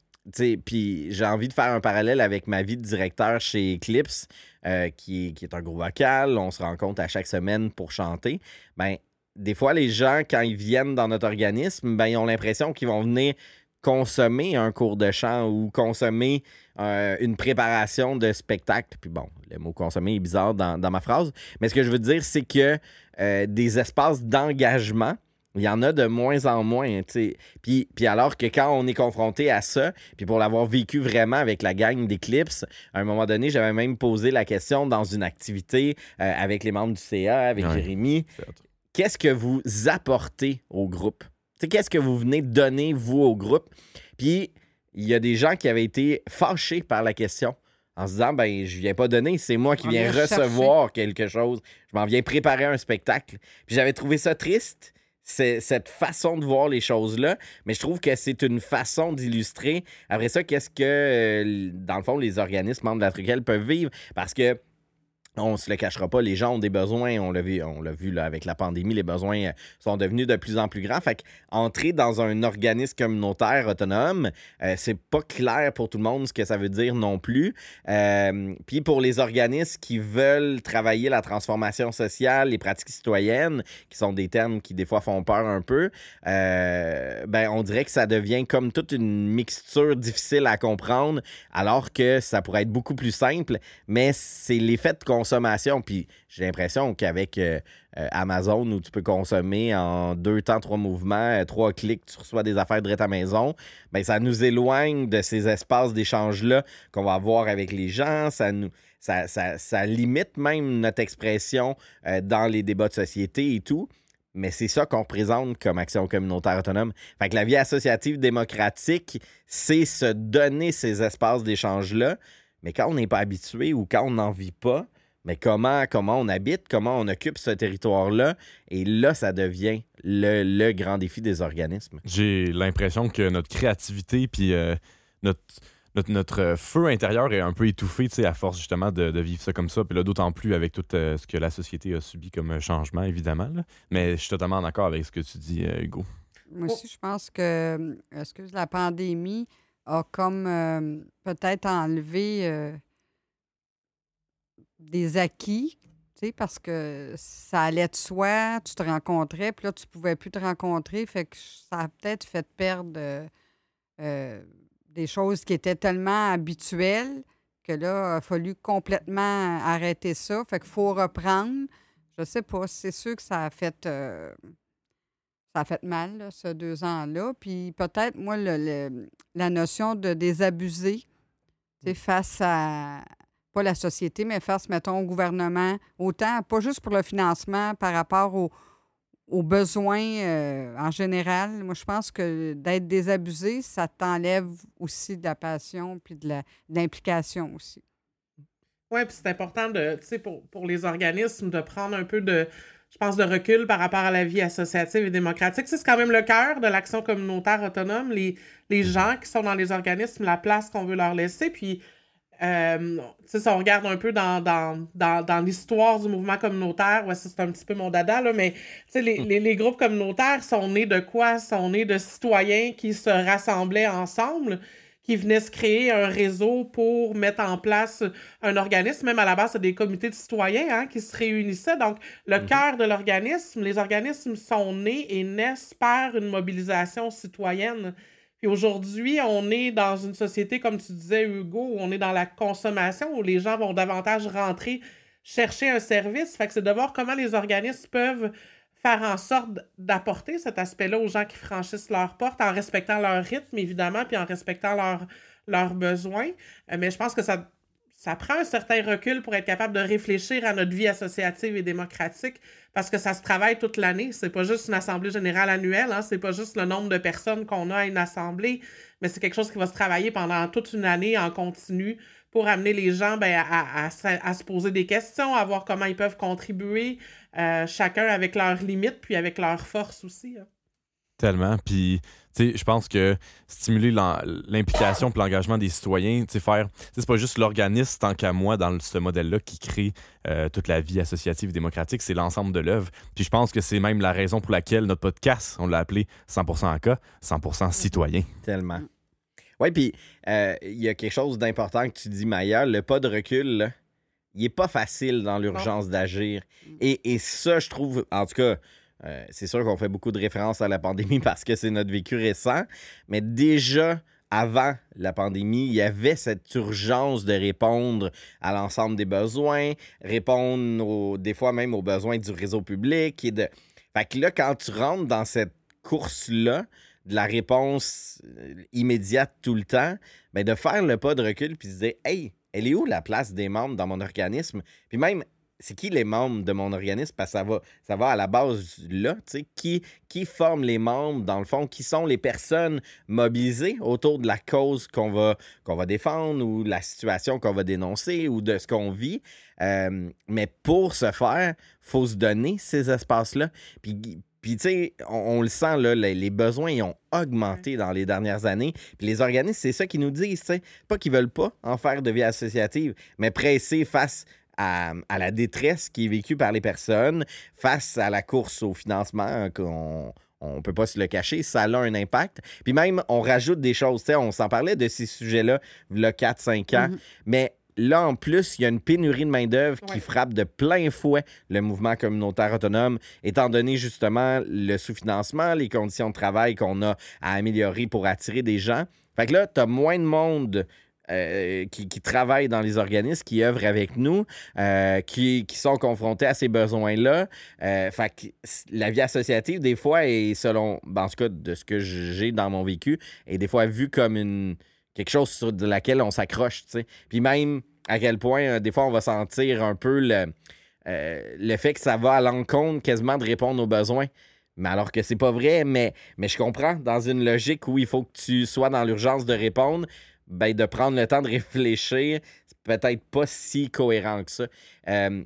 S3: puis j'ai envie de faire un parallèle avec ma vie de directeur chez Eclipse, euh, qui, qui, est un groupe vocal. On se rencontre à chaque semaine pour chanter. Ben, des fois, les gens, quand ils viennent dans notre organisme, ben, ils ont l'impression qu'ils vont venir consommer un cours de chant ou consommer euh, une préparation de spectacle. Puis bon, le mot consommer est bizarre dans, dans ma phrase. Mais ce que je veux dire, c'est que euh, des espaces d'engagement, il y en a de moins en moins. Puis, puis alors que quand on est confronté à ça, puis pour l'avoir vécu vraiment avec la gang d'Eclipse, à un moment donné, j'avais même posé la question dans une activité euh, avec les membres du CA, avec Jérémy. Qu'est-ce que vous apportez au groupe? Qu'est-ce que vous venez donner, vous, au groupe? Puis il y a des gens qui avaient été fâchés par la question en se disant ben je viens pas donner, c'est moi qui viens recevoir quelque chose. Je m'en viens préparer un spectacle. Puis j'avais trouvé ça triste. C'est cette façon de voir les choses-là, mais je trouve que c'est une façon d'illustrer. Après ça, qu'est-ce que, euh, dans le fond, les organismes membres de la Truquelle peuvent vivre? Parce que on se le cachera pas, les gens ont des besoins, on l'a vu, on l'a vu là, avec la pandémie, les besoins euh, sont devenus de plus en plus grands. Fait qu'entrer dans un organisme communautaire autonome, euh, c'est pas clair pour tout le monde ce que ça veut dire non plus. Euh, puis pour les organismes qui veulent travailler la transformation sociale, les pratiques citoyennes, qui sont des termes qui des fois font peur un peu, ben on dirait que ça devient comme toute une mixture difficile à comprendre, alors que ça pourrait être beaucoup plus simple, mais c'est l'effet de consommation. Puis j'ai l'impression qu'avec euh, euh, Amazon, où tu peux consommer en deux temps, trois mouvements, euh, trois clics, tu reçois des affaires de ta maison, bien, ça nous éloigne de ces espaces d'échange-là qu'on va avoir avec les gens. Ça nous. Ça, ça, limite même notre expression dans les débats de société et tout. Mais c'est ça qu'on représente comme action communautaire autonome. Fait que la vie associative démocratique, c'est se donner ces espaces d'échange-là. Mais quand on n'est pas habitué ou quand on n'en vit pas, mais comment, comment on habite, comment on occupe ce territoire-là? Et là, ça devient le, grand défi des organismes.
S4: J'ai l'impression que notre créativité puis euh, notre, notre, feu intérieur est un peu étouffé à force justement de, vivre ça comme ça. Puis là, d'autant plus avec tout euh, ce que la société a subi comme changement, évidemment. Mais je suis totalement d'accord avec ce que tu dis, euh, Hugo.
S10: Moi aussi, je pense que, excuse, la pandémie a comme peut-être enlevé des acquis, parce que ça allait de soi, tu te rencontrais, puis là, tu pouvais plus te rencontrer, fait que ça a peut-être fait perdre euh, euh, des choses qui étaient tellement habituelles que là, il a fallu complètement arrêter ça. Fait qu'il faut reprendre. Je sais pas, c'est sûr que ça a fait... Euh, ça a fait mal, ce deux ans-là. Puis peut-être, moi, le, la notion de désabuser, face à, pas la société, mais face, mettons, au gouvernement, autant, pas juste pour le financement par rapport aux, aux besoins euh, en général. Moi, je pense que d'être désabusé, ça t'enlève aussi de la passion puis de l'implication aussi.
S6: Oui, puis c'est important de, tu sais, pour, pour les organismes de prendre un peu de, je pense, de recul par rapport à la vie associative et démocratique. C'est quand même le cœur de l'action communautaire autonome, les, les gens qui sont dans les organismes, la place qu'on veut leur laisser. Puis, euh, si on regarde un peu dans, dans, dans, dans l'histoire du mouvement communautaire, ouais, c'est un petit peu mon dada, là, mais tu sais, les, les, les groupes communautaires sont nés de quoi? Sont nés de citoyens qui se rassemblaient ensemble qui venaient se créer un réseau pour mettre en place un organisme. Même à la base, c'est des comités de citoyens hein, qui se réunissaient. Donc, le cœur de l'organisme, les organismes sont nés et naissent par une mobilisation citoyenne. Puis aujourd'hui, on est dans une société, comme tu disais, Hugo, où on est dans la consommation, où les gens vont davantage rentrer chercher un service. Fait que c'est de voir comment les organismes peuvent faire en sorte d'apporter cet aspect-là aux gens qui franchissent leurs portes en respectant leur rythme, évidemment, puis en respectant leurs leurs besoins. Euh, mais je pense que ça, ça prend un certain recul pour être capable de réfléchir à notre vie associative et démocratique parce que ça se travaille toute l'année. C'est pas juste une assemblée générale annuelle, hein, c'est pas juste le nombre de personnes qu'on a à une assemblée, mais c'est quelque chose qui va se travailler pendant toute une année en continu pour amener les gens ben, à, se poser des questions, à voir comment ils peuvent contribuer, euh, chacun avec leurs limites puis avec leurs forces aussi. hein.
S4: Tellement. Puis, tu sais, je pense que stimuler l'implication et l'engagement des citoyens, tu sais, faire. tu sais, C'est pas juste l'organisme, tant qu'à moi, dans ce modèle-là, qui crée euh, toute la vie associative et démocratique, c'est l'ensemble de l'œuvre. Puis, je pense que c'est même la raison pour laquelle notre podcast, on l'a appelé 100% AK, 100% citoyen.
S3: Tellement. Oui, puis euh, il y a quelque chose d'important que tu dis, Maya. Le pas de recul, là, il est pas facile dans l'urgence d'agir. Et, et ça, je trouve, en tout cas, euh, c'est sûr qu'on fait beaucoup de références à la pandémie [LAUGHS] parce que c'est notre vécu récent, mais déjà avant la pandémie, il y avait cette urgence de répondre à l'ensemble des besoins, répondre aux- des fois même aux besoins du réseau public. Et de... Fait que là, quand tu rentres dans cette course-là, de la réponse euh, immédiate tout le temps, ben de faire le pas de recul puis se dire Hey, elle est où la place des membres dans mon organisme? Puis même, c'est qui les membres de mon organisme? Parce que ça va, ça va à la base là, tu sais, qui, qui forme les membres, dans le fond, qui sont les personnes mobilisées autour de la cause qu'on va, qu'on va défendre ou la situation qu'on va dénoncer ou de ce qu'on vit? Euh, mais pour ce faire, faut se donner ces espaces-là. Puis, puis tu sais, on, on le sent, là, les, les besoins ils ont augmenté dans les dernières années. Puis les organismes, c'est ça qu'ils nous disent, tu sais. Pas qu'ils veulent pas en faire de vie associative, mais pressés face à, à la détresse qui est vécue par les personnes, face à la course au financement hein, qu'on on peut pas se le cacher, ça a un impact. Puis même, on rajoute des choses. tu sais, On s'en parlait de ces sujets-là, il y a 4-5 ans.
S10: Mhm.
S3: Mais là, en plus, il y a une pénurie de main-d'œuvre qui frappe de plein fouet le mouvement communautaire autonome, étant donné justement le sous-financement, les conditions de travail qu'on a à améliorer pour attirer des gens. Fait que là, tu as moins de monde. Euh, qui, travaillent dans les organismes, qui œuvrent avec nous, euh, qui, sont confrontés à ces besoins-là. Euh, la vie associative, des fois, est selon, ben, en tout cas, de ce que j'ai dans mon vécu, est des fois vue comme une quelque chose sur de laquelle on s'accroche, tu sais. Puis même à quel point, des fois, on va sentir un peu le, le fait que ça va à l'encontre quasiment de répondre aux besoins. Mais alors que c'est pas vrai, mais, mais je comprends, dans une logique où il faut que tu sois dans l'urgence de répondre, ben de prendre le temps de réfléchir, c'est peut-être pas si cohérent que ça. Euh,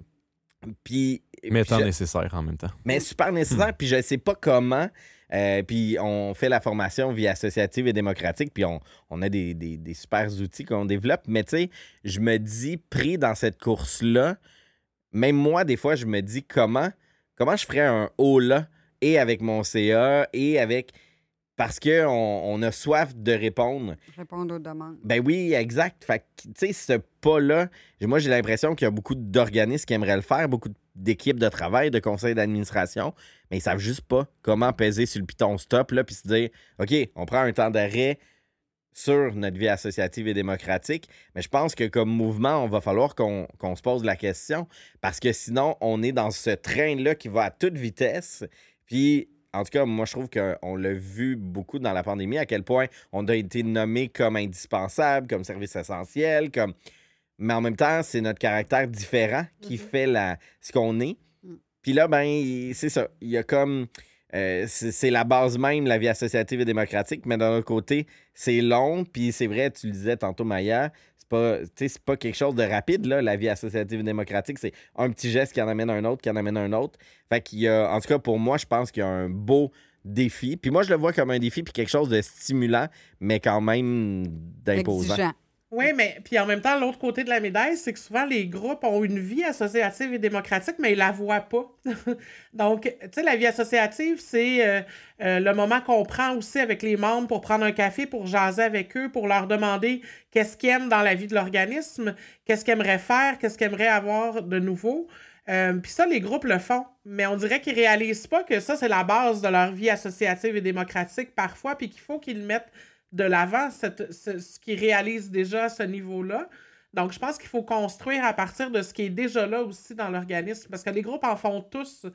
S3: puis,
S4: Mais
S3: puis je-
S4: nécessaire en même temps.
S3: mais super nécessaire, puis je sais pas comment. Euh, puis on fait la formation vie associative et démocratique, puis on, on a des, des, des super outils qu'on développe. Mais tu sais, je me dis, pris dans cette course-là, même moi, des fois, je me dis comment, comment je ferais un haut là, et avec mon CA, et avec. Parce qu'on on a soif de répondre.
S10: Répondre aux demandes.
S3: Ben oui, exact. Fait que, tu sais, ce pas-là, moi, j'ai l'impression qu'il y a beaucoup d'organismes qui aimeraient le faire, beaucoup d'équipes de travail, de conseils d'administration, mais ils savent juste pas comment peser sur le piton stop, là, puis se dire, OK, on prend un temps d'arrêt sur notre vie associative et démocratique, mais je pense que comme mouvement, on va falloir qu'on qu'on se pose la question, parce que sinon, on est dans ce train-là qui va à toute vitesse, puis en tout cas, moi, je trouve qu'on l'a vu beaucoup dans la pandémie, à quel point on a été nommé comme indispensable, comme service essentiel, comme. mais en même temps, c'est notre caractère différent qui
S10: Mhm.
S3: fait la, ce qu'on est.
S10: Mm.
S3: Puis là, ben, c'est ça. Il y a comme. euh, c'est c'est la base même, la vie associative et démocratique, mais d'un autre côté, c'est long, puis c'est vrai, tu le disais tantôt, Maya, c'est pas, pas quelque chose de rapide, là, la vie associative démocratique, c'est un petit geste qui en amène un autre, qui en amène un autre. Fait qu'il y a, en tout cas, pour moi, je pense qu'il y a un beau défi. Puis moi, je le vois comme un défi, puis quelque chose de stimulant, mais quand même d'imposant.
S6: Oui, mais puis en même temps, l'autre côté de la médaille, c'est que souvent les groupes ont une vie associative et démocratique, mais ils la voient pas. [LAUGHS] Donc, tu sais, la vie associative, c'est euh, euh, le moment qu'on prend aussi avec les membres pour prendre un café, pour jaser avec eux, pour leur demander qu'est-ce qu'ils aiment dans la vie de l'organisme, qu'est-ce qu'ils aimeraient faire, qu'est-ce qu'ils aimeraient avoir de nouveau. Euh, Puis ça, les groupes le font, mais on dirait qu'ils réalisent pas que ça, c'est la base de leur vie associative et démocratique parfois, puis qu'il faut qu'ils mettent de l'avant, ce, ce qu'ils réalisent déjà à ce niveau-là. Donc, je pense qu'il faut construire à partir de ce qui est déjà là aussi dans l'organisme, parce que les groupes en font tous,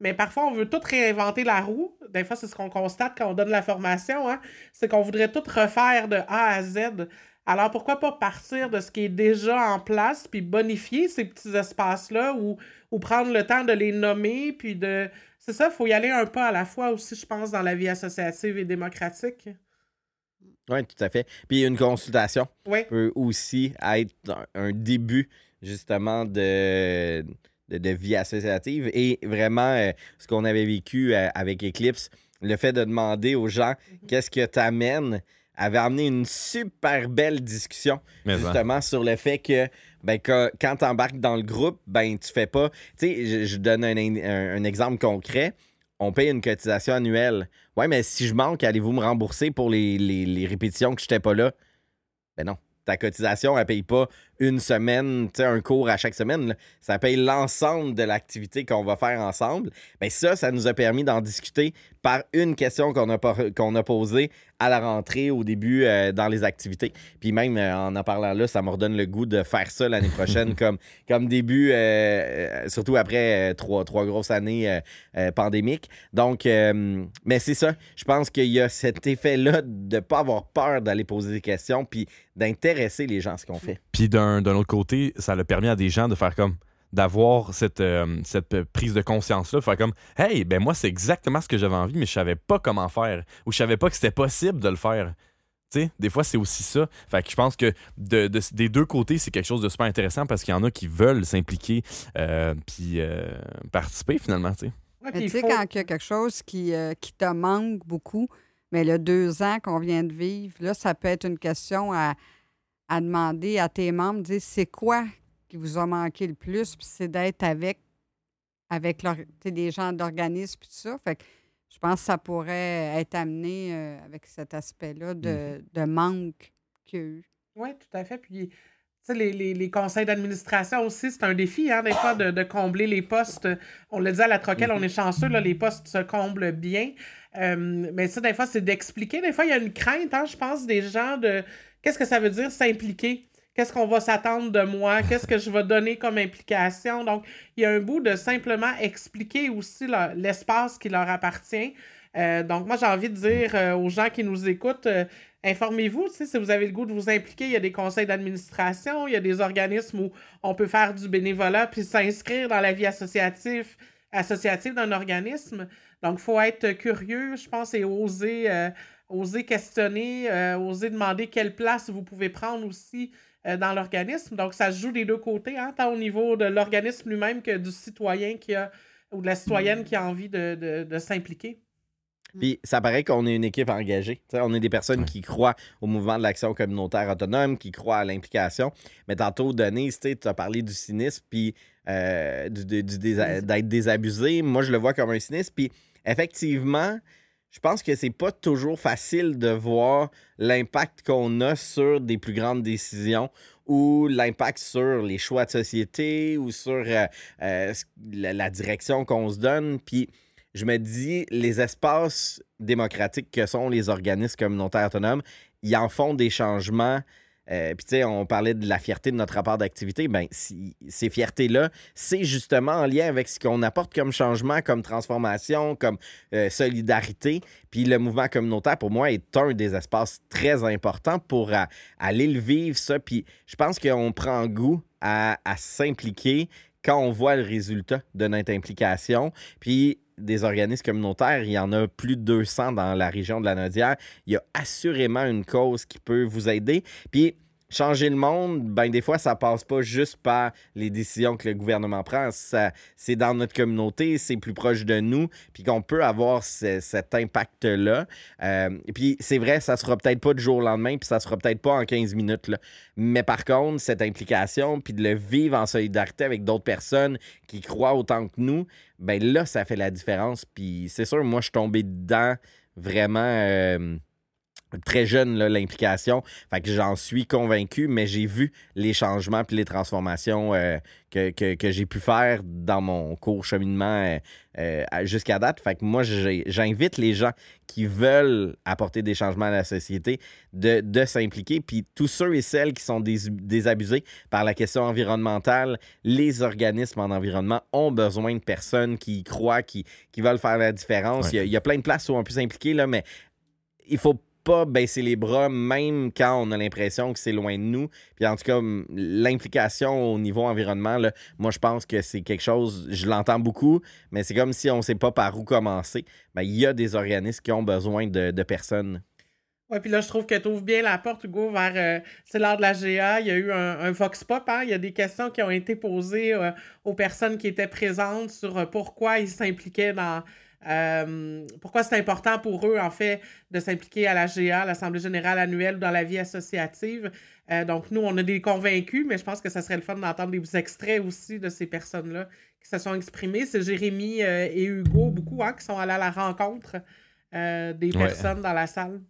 S6: mais parfois on veut tout réinventer la roue. Des fois, c'est ce qu'on constate quand on donne la formation, hein, c'est qu'on voudrait tout refaire de A à Z. Alors, pourquoi pas partir de ce qui est déjà en place, puis bonifier ces petits espaces-là, ou, ou prendre le temps de les nommer, puis de... C'est ça, il faut y aller un pas à la fois aussi, je pense, dans la vie associative et démocratique.
S3: Oui, tout à fait. Puis une consultation
S6: Oui.
S3: peut aussi être un, un début, justement, de, de, de vie associative. Et vraiment, euh, ce qu'on avait vécu euh, avec Eclipse, le fait de demander aux gens qu'est-ce que t'amènes avait amené une super belle discussion
S4: Mais hein.
S3: justement sur le fait que ben, que- quand tu embarques dans le groupe, ben tu fais pas. Tu sais, je, je donne un, un- un exemple concret. On paye une cotisation annuelle. Ouais, mais si je manque, allez-vous me rembourser pour les, répétitions que je n'étais pas là? Ben non. Ta cotisation, elle paye pas une semaine, un cours à chaque semaine. Ça paye l'ensemble de l'activité qu'on va faire ensemble. Ben ça, ça nous a permis d'en discuter par une question qu'on a posée à la rentrée, au début, euh, dans les activités. Puis même euh, en en parlant là, ça me redonne le goût de faire ça l'année prochaine [LAUGHS] comme, comme début, euh, surtout après trois, trois grosses années pandémiques. Donc, mais c'est ça. Je pense qu'il y a cet effet-là de ne pas avoir peur d'aller poser des questions puis d'intéresser les gens à ce qu'on fait.
S4: Puis d'un d'un autre côté, ça a permis à des gens de faire comme d'avoir cette, euh, cette euh, prise de conscience-là, de faire comme Hey, ben moi, c'est exactement ce que j'avais envie, mais je savais pas comment faire. Ou je savais pas que c'était possible de le faire. Tu sais, des fois, c'est aussi ça. Fait que je pense que de, de- des deux côtés, c'est quelque chose de super intéressant parce qu'il y en a qui veulent s'impliquer euh, puis euh, participer finalement, tu sais.
S6: Faut-
S10: quand il y a quelque chose qui, euh, qui te manque beaucoup, mais le deux ans qu'on vient de vivre, là, ça peut être une question à, à demander à tes membres, dire c'est quoi qui vous a manqué le plus, puis c'est d'être avec, avec leur- des gens d'organisme, puis tout ça. Fait que je pense que ça pourrait être amené euh, avec cet aspect-là de, de manque qu'il y a eu.
S6: Oui, tout à fait. Puis, les, les- les conseils d'administration aussi, c'est un défi, hein, des fois, de, de combler les postes. On le dit à la troquelle, on est chanceux, là, les postes se comblent bien. Euh, mais ça, des fois, c'est d'expliquer. Des fois, il y a une crainte, hein, je pense, des gens de qu'est-ce que ça veut dire s'impliquer? Qu'est-ce qu'on va s'attendre de moi? Qu'est-ce que je vais donner comme implication? Donc, il y a un bout de simplement expliquer aussi l'espace qui leur appartient. Euh, donc, moi, j'ai envie de dire euh, aux gens qui nous écoutent, euh, informez-vous, si vous avez le goût de vous impliquer, il y a des conseils d'administration, il y a des organismes où on peut faire du bénévolat puis s'inscrire dans la vie associative, associative d'un organisme. Donc, il faut être curieux, je pense, et oser, oser questionner, oser demander quelle place vous pouvez prendre aussi dans l'organisme. Donc, ça se joue des deux côtés, hein, tant au niveau de l'organisme lui-même que du citoyen qui a ou de la citoyenne qui a envie de, de- de s'impliquer.
S3: Puis ça paraît qu'on est une équipe engagée. Tu sais, on est des personnes qui croient au mouvement de l'action communautaire autonome, qui croient à l'implication. Mais tantôt, Denise, tu as parlé du cynisme, puis euh, du- du- du désa- d'être désabusé. Moi, je le vois comme un cynisme. Puis effectivement, je pense que c'est pas toujours facile de voir l'impact qu'on a sur des plus grandes décisions ou l'impact sur les choix de société ou sur euh, euh, la direction qu'on se donne. Puis je me dis, les espaces démocratiques que sont les organismes communautaires autonomes, ils en font des changements euh, puis tu sais, on parlait de la fierté de notre rapport d'activité. Si, ces fiertés-là, c'est justement en lien avec ce qu'on apporte comme changement, comme transformation, comme euh, solidarité. Puis le mouvement communautaire, pour moi, est un des espaces très importants pour euh, aller le vivre, ça. Puis je pense qu'on prend goût à s'impliquer quand on voit le résultat de notre implication. Puis des organismes communautaires, il y en a plus de 200 dans la région de la Nodière. Il y a assurément une cause qui peut vous aider. Changer le monde, ben des fois, ça passe pas juste par les décisions que le gouvernement prend. Ça, c'est dans notre communauté, c'est plus proche de nous, puis qu'on peut avoir ce- cet impact-là. Euh, puis c'est vrai, ça sera peut-être pas du jour au lendemain, puis ça sera peut-être pas en 15 minutes. Là. Mais par contre, cette implication, puis de le vivre en solidarité avec d'autres personnes qui croient autant que nous, ben là, ça fait la différence. Puis c'est sûr, moi, je suis tombé dedans vraiment euh, très jeune, l'implication. Fait que j'en suis convaincu, mais j'ai vu les changements puis les transformations euh, que, que- que j'ai pu faire dans mon court cheminement euh, euh, jusqu'à date. Fait que moi, j'invite les gens qui veulent apporter des changements à la société de, de s'impliquer. Puis tous ceux et celles qui sont dés- désabusés par la question environnementale, les organismes en environnement ont besoin de personnes qui y croient, qui, qui veulent faire la différence.
S4: Ouais.
S3: Il, y a, il y a plein de places où on peut s'impliquer, là, mais il faut pas baisser les bras, même quand on a l'impression que c'est loin de nous. Puis en tout cas, l'implication au niveau environnement, là, moi, je pense que c'est quelque chose, je l'entends beaucoup, mais c'est comme si on sait pas par où commencer. Ben, il y a des organismes qui ont besoin de, personnes.
S6: Oui, puis là, je trouve que tu ouvres bien la porte, Hugo, vers. euh, c'est l'heure de la GA. Il y a eu un, un Vox Pop. hein. Il y a des questions qui ont été posées euh, aux personnes qui étaient présentes sur euh, pourquoi ils s'impliquaient dans. Euh, pourquoi c'est important pour eux, en fait, de s'impliquer à la GA, l'Assemblée générale annuelle, ou dans la vie associative? Euh, donc, nous, on a des convaincus, mais je pense que ça serait le fun d'entendre des extraits aussi de ces personnes-là qui se sont exprimées. C'est Jérémy euh, et Hugo, beaucoup, hein, qui sont allés à la rencontre euh, des
S4: Ouais.
S6: personnes dans la salle.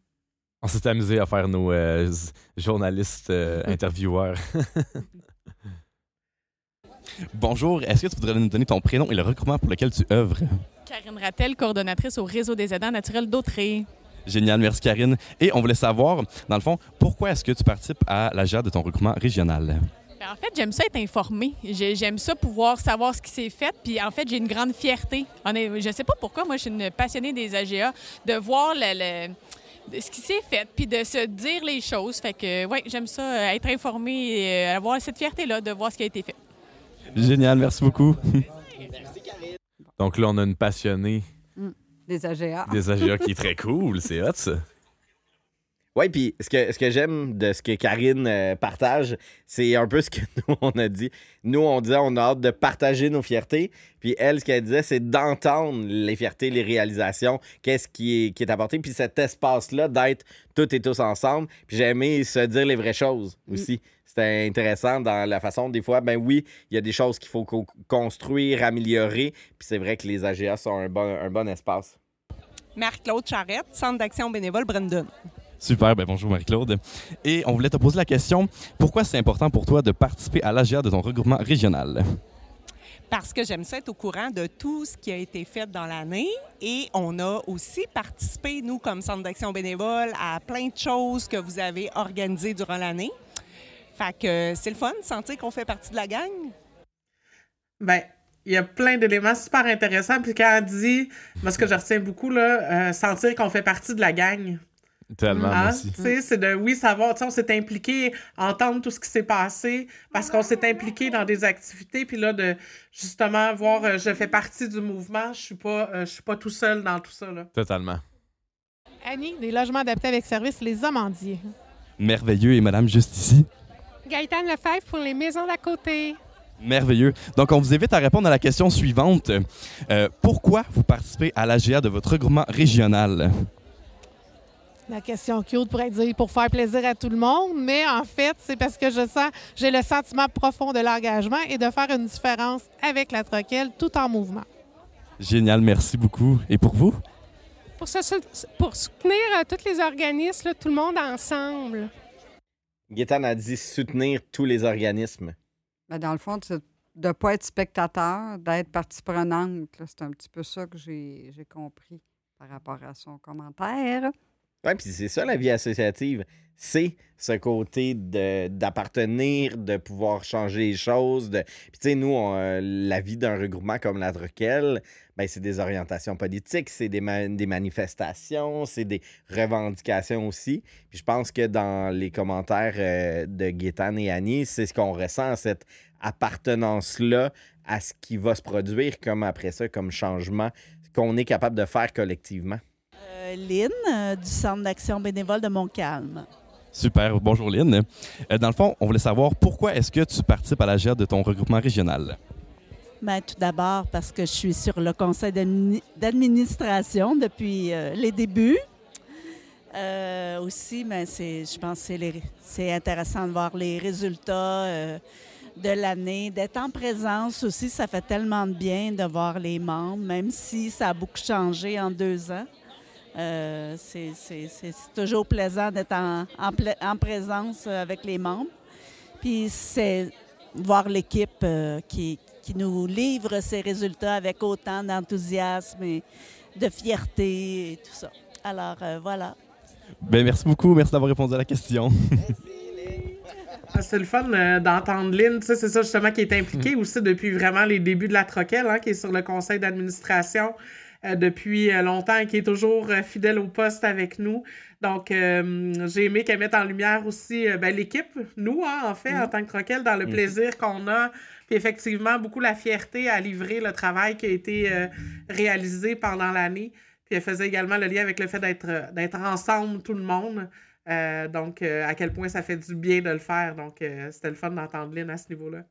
S4: On s'est amusé à faire nos euh, journalistes euh, intervieweurs. [LAUGHS] Bonjour, est-ce que tu voudrais nous donner ton prénom et le regroupement pour lequel tu œuvres?
S12: Karine Rattel, coordonnatrice au réseau des aidants naturels d'Autré.
S4: Génial, merci Karine. Et on voulait savoir, dans le fond, pourquoi est-ce que tu participes à la GA de ton regroupement régional?
S12: Ben, en fait, j'aime ça être informée. J'ai- J'aime ça pouvoir savoir ce qui s'est fait. Puis en fait, j'ai une grande fierté. Je sais pas pourquoi, moi, je suis une passionnée des AGA, de voir le, le- de ce qui s'est fait, puis de se dire les choses. Fait que, ouais, j'aime ça, euh, être informée et euh, avoir cette fierté-là de voir ce qui a été fait.
S4: Génial, merci beaucoup. Donc là, on a une passionnée
S10: Des AGA.
S4: des AGA qui est très cool. C'est hot, ça.
S3: Oui, puis ce que, ce que j'aime de ce que Karine euh, partage, c'est un peu ce que [LAUGHS] nous, on a dit. Nous, on disait on a hâte de partager nos fiertés. Puis elle, ce qu'elle disait, c'est d'entendre les fiertés, les réalisations, qu'est-ce qui est, qui est apporté. Puis cet espace-là d'être toutes et tous ensemble. Puis j'ai aimé se dire les vraies choses aussi. C'était intéressant dans la façon, des fois, ben oui, il y a des choses qu'il faut co- construire, améliorer. Puis c'est vrai que les AGA sont un bon, un bon espace.
S13: Marc-Claude Charrette, Centre d'action bénévole Brandon.
S4: Super, ben bonjour Marie-Claude. Et on voulait te poser la question, pourquoi c'est important pour toi de participer à l'AGA de ton regroupement régional?
S13: Parce que j'aime ça être au courant de tout ce qui a été fait dans l'année. Et on a aussi participé, nous, comme Centre d'action bénévole, à plein de choses que vous avez organisées durant l'année. Fait que c'est le fun de sentir qu'on fait partie de la gang.
S6: Ben, il y a plein d'éléments super intéressants. Puis quand elle dit, moi, ce que je retiens beaucoup, là, euh, sentir qu'on fait partie de la gang.
S4: Tellement,
S6: Hein?
S4: aussi.
S6: Tu sais, c'est de, oui, savoir, tu sais, on s'est impliqué, entendre tout ce qui s'est passé, parce qu'on s'est impliqué dans des activités, puis là, de justement voir, euh, je fais partie du mouvement, je suis pas, euh, je suis pas tout seul dans tout ça, là.
S4: Totalement.
S14: Annie, des logements adaptés avec service Les Amandiers.
S4: Merveilleux et madame juste ici.
S14: Gaëtane Lefebvre pour les maisons d'à côté.
S4: Merveilleux. Donc, on vous invite à répondre à la question suivante. Euh, pourquoi vous participez à l'AGA de votre regroupement régional?
S14: La question cute pourrait dire pour faire plaisir à tout le monde, mais en fait, c'est parce que je sens, j'ai le sentiment profond de l'engagement et de faire une différence avec la troquelle tout en mouvement.
S4: Génial, merci beaucoup. Et pour vous?
S15: Pour, soutenir euh, tous les organismes, là, tout le monde ensemble.
S3: Gaétane a dit soutenir tous les organismes.
S10: Ben, dans le fond, c'est de ne pas être spectateur, d'être partie prenante. C'est un petit peu ça que j'ai j'ai compris par rapport à son commentaire.
S3: Oui, puis c'est ça la vie associative. C'est ce côté d'appartenir, de, pouvoir changer les choses. De... Puis, tu sais, nous, euh, la vie d'un regroupement comme la Troquelle, ben, c'est des orientations politiques, c'est des, ma- des manifestations, c'est des revendications aussi. Puis, je pense que dans les commentaires euh, de Gaétane et Annie, c'est ce qu'on ressent, cette appartenance-là à ce qui va se produire comme après ça, comme changement qu'on est capable de faire collectivement.
S16: Euh, Lynn, euh, du Centre d'action bénévole de Montcalm.
S4: Super. Bonjour, Lynn. Euh, dans le fond, on voulait savoir pourquoi est-ce que tu participes à la GEA de ton regroupement régional?
S16: Ben, tout d'abord parce que je suis sur le conseil d'admini- d'administration depuis euh, les débuts. Euh, aussi, c'est, je pense que c'est, intéressant de voir les résultats de l'année, d'être en présence aussi. Ça fait tellement de bien de voir les membres, même si ça a beaucoup changé en deux ans. Euh, c'est, toujours plaisant d'être en, en pla- en présence euh, avec les membres. Puis c'est voir l'équipe euh, qui, qui nous livre ces résultats avec autant d'enthousiasme et de fierté et tout ça. Alors euh, voilà.
S4: Ben, merci beaucoup. Merci d'avoir répondu à la question. [LAUGHS]
S6: Ah, C'est le fun euh, d'entendre Lynn. Tu sais, c'est ça justement qui est impliqué aussi depuis vraiment les débuts de la Troquelle, hein, qui est sur le conseil d'administration euh, depuis euh, longtemps et qui est toujours euh, fidèle au poste avec nous. Donc, euh, j'ai aimé qu'elle mette en lumière aussi euh, ben, l'équipe, nous, hein, en fait, en tant que Troquelle, dans le
S17: Mhm.
S6: plaisir qu'on a. Puis effectivement, beaucoup la fierté à livrer le travail qui a été euh, réalisé pendant l'année. Puis elle faisait également le lien avec le fait d'être euh, d'être ensemble, tout le monde. Euh, donc, euh, à quel point ça fait du bien de le faire. Donc, euh, c'était le fun d'entendre Lynn à ce niveau-là.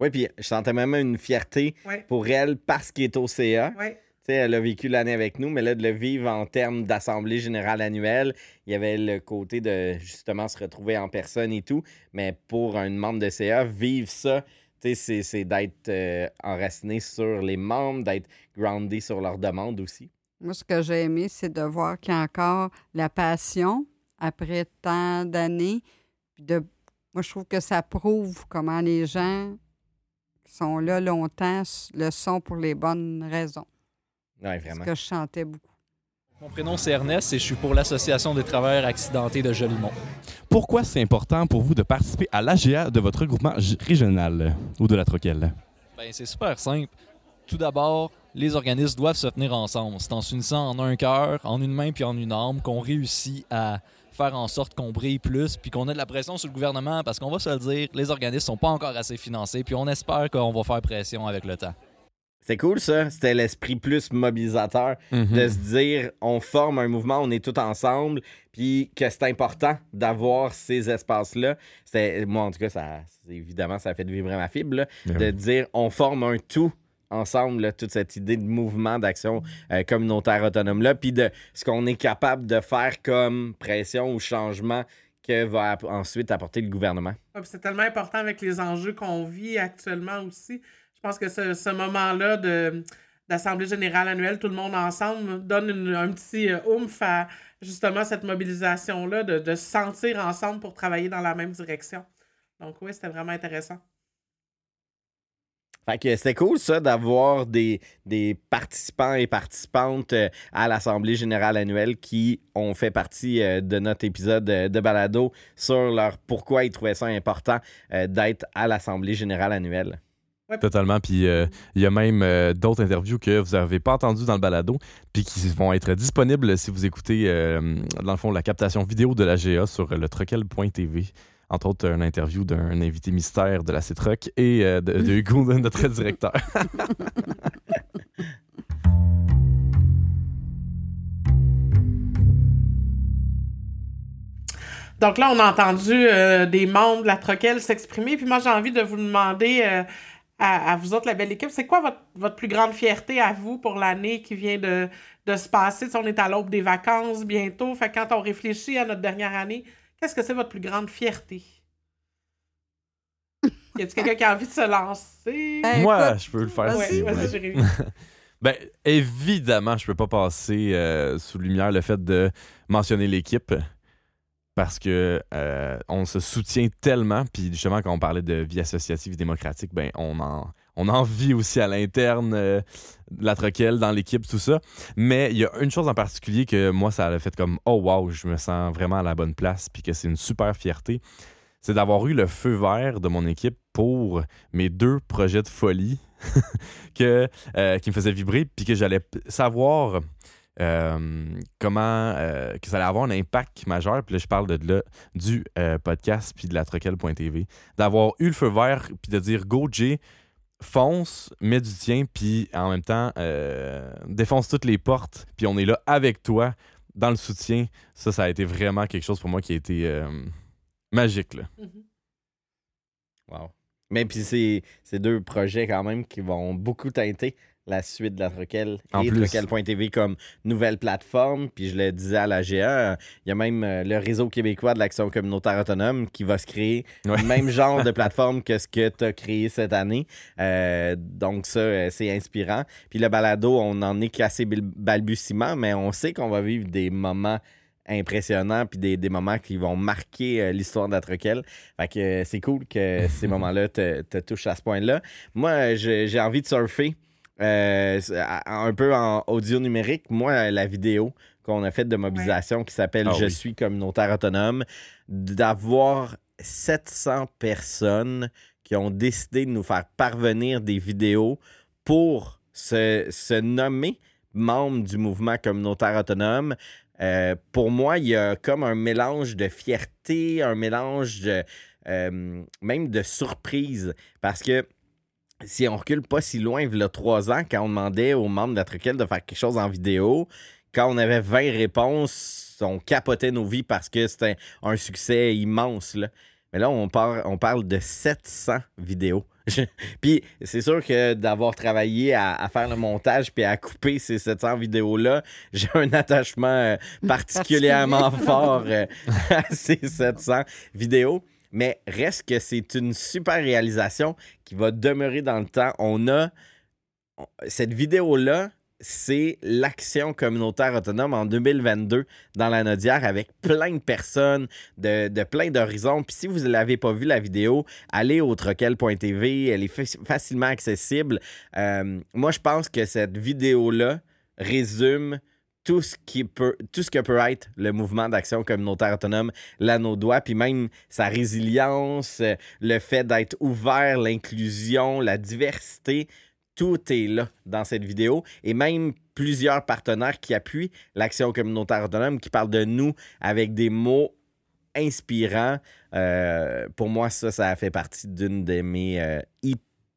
S3: Oui, puis je sentais même une fierté
S6: Ouais.
S3: pour elle parce qu'elle est au CA.
S6: Ouais.
S3: Tu sais, elle a vécu l'année avec nous, mais là, de le vivre en termes d'assemblée générale annuelle, il y avait le côté de justement se retrouver en personne et tout. Mais pour un membre de CA, vivre ça, tu sais, c'est- c'est d'être euh, enraciné sur les membres, d'être groundé sur leurs demandes aussi.
S10: Moi, ce que j'ai aimé, c'est de voir qu'il y a encore la passion après tant d'années. De... Moi, je trouve que ça prouve comment les gens sont là longtemps le sont pour les bonnes raisons.
S3: Oui, vraiment.
S10: que je chantais beaucoup.
S17: Mon prénom c'est Ernest et je suis pour l'Association des travailleurs accidentés de Jolimont.
S4: Pourquoi c'est important pour vous de participer à l'AGA de votre regroupement régional ou de la Troquelle?
S17: Ben, c'est super simple. Tout d'abord, les organismes doivent se tenir ensemble. C'est en s'unissant en un cœur, en une main puis en une âme qu'on réussit à faire en sorte qu'on brille plus puis qu'on ait de la pression sur le gouvernement parce qu'on va se le dire, les organismes sont pas encore assez financés puis on espère qu'on va faire pression avec le temps.
S3: C'est cool ça, c'était l'esprit plus mobilisateur
S17: Mhm.
S3: de se dire on forme un mouvement, on est tous ensemble, puis que c'est important d'avoir ces espaces-là. C'est moi en tout cas ça évidemment ça a fait vibrer ma fibre là,
S4: Ben
S3: de dire on forme un tout ensemble là, toute cette idée de mouvement d'action euh, communautaire autonome là, puis de ce qu'on est capable de faire comme pression ou changement que va app- ensuite apporter le gouvernement.
S6: Ouais, puis c'est tellement important avec les enjeux qu'on vit actuellement aussi. Je pense que ce, ce moment-là de d'Assemblée générale annuelle, tout le monde ensemble, donne une- un petit euh, oomph à justement cette mobilisation-là, de, de se sentir ensemble pour travailler dans la même direction. Donc oui, c'était vraiment intéressant.
S3: Fait que c'était cool, ça, d'avoir des, des participants et participantes euh, à l'Assemblée générale annuelle qui ont fait partie euh, de notre épisode euh, de balado sur leur pourquoi ils trouvaient ça important d'être à l'Assemblée générale annuelle.
S4: Totalement. Puis il y a même d'autres interviews que vous n'avez pas entendues dans le balado, puis qui vont être disponibles si vous écoutez, dans le fond, la captation vidéo de la GA sur le troquel.tv. Entre autres, une interview d'un invité mystère de la CITROC et euh, de, de [LAUGHS] Hugo, notre directeur. [LAUGHS]
S6: Donc là, on a entendu euh, des membres de la Troquelle s'exprimer. Puis moi, j'ai envie de vous demander euh, à, à vous autres, la belle équipe, c'est quoi votre, votre plus grande fierté à vous pour l'année qui vient de, de se passer? Tu sais, on est à l'aube des vacances bientôt. Fait quand on réfléchit à notre dernière année, qu'est-ce que c'est votre plus grande fierté? Y a-t-il quelqu'un qui a envie de se lancer?
S4: Moi, je peux le faire.
S6: Vas-y,
S4: si.
S6: Jérémy. [LAUGHS]
S4: ben, évidemment, je peux pas passer euh, sous lumière le fait de mentionner l'équipe. parce que euh, on se soutient tellement. Puis justement, quand on parlait de vie associative et démocratique, ben on en, on en vit aussi à l'interne euh, la troquelle, dans l'équipe, tout ça. Mais il y a une chose en particulier que moi, ça a fait comme Oh wow, je me sens vraiment à la bonne place, puis que c'est une super fierté. C'est d'avoir eu le feu vert de mon équipe pour mes deux projets de folie [LAUGHS] euh, qui me faisaient vibrer, puis que j'allais savoir euh, comment que ça allait avoir un impact majeur. Puis là, je parle de, là, du podcast puis de la troquelle.tv. D'avoir eu le feu vert puis de dire Go Jay, fonce, mets du tien, puis en même temps, euh, défonce toutes les portes, puis on est là avec toi dans le soutien. Ça, ça a été vraiment quelque chose pour moi qui a été euh, magique. Là.
S3: Wow. Mais puis c'est c'est deux projets quand même qui vont beaucoup teinter la suite de la Troquelle
S4: En
S3: et
S4: plus.
S3: Troquelle.tv comme nouvelle plateforme. Puis je le disais à la GA, il y a même euh, le réseau québécois de l'action communautaire autonome qui va se créer le même genre de [LAUGHS] plateforme que ce que tu as créé cette année. Euh, donc ça, euh, c'est inspirant. Puis le balado, on en est bil- balbutiements, mais on sait qu'on va vivre des moments impressionnants puis des, des moments qui vont marquer euh, l'histoire de la Troquelle. Fait que euh, c'est cool que ces [LAUGHS] moments-là te, te touchent à ce point-là. Moi, j'ai envie de surfer euh, un peu en audio numérique. Moi, la vidéo qu'on a faite de mobilisation qui s'appelle
S4: Ah
S3: Je
S4: oui.
S3: suis communautaire autonome, d'avoir 700 personnes qui ont décidé de nous faire parvenir des vidéos pour se, se nommer membre du mouvement communautaire autonome. Euh, pour moi, il y a comme un mélange de fierté, un mélange de, euh, même de surprise. Parce que si on recule pas si loin, il y a trois ans, quand on demandait aux membres de la Truquelle de faire quelque chose en vidéo, quand on avait 20 réponses, on capotait nos vies parce que c'était un succès immense. Là. Mais là, on, par- on parle de 700 vidéos. [LAUGHS] puis c'est sûr que d'avoir travaillé à, à faire le montage puis à couper ces 700 vidéos-là, [LAUGHS] j'ai un attachement euh, particulièrement fort euh, [LAUGHS] à ces 700 vidéos. Mais reste que c'est une super réalisation qui va demeurer dans le temps. On a cette vidéo-là, c'est l'action communautaire autonome en 2022 dans la Nodière avec plein de personnes de, plein d'horizons. Puis si vous ne l'avez pas vu la vidéo, allez au troquel.tv, elle est fa- facilement accessible. Euh, moi, je pense que cette vidéo-là résume tout ce qui peut tout ce que peut être le mouvement d'action communautaire autonome là nos doigts puis même sa résilience euh, le fait d'être ouvert l'inclusion la diversité tout est là dans cette vidéo. Et même plusieurs partenaires qui appuient l'action communautaire autonome qui parlent de nous avec des mots inspirants. Euh, pour moi ça ça fait partie d'une de mes euh,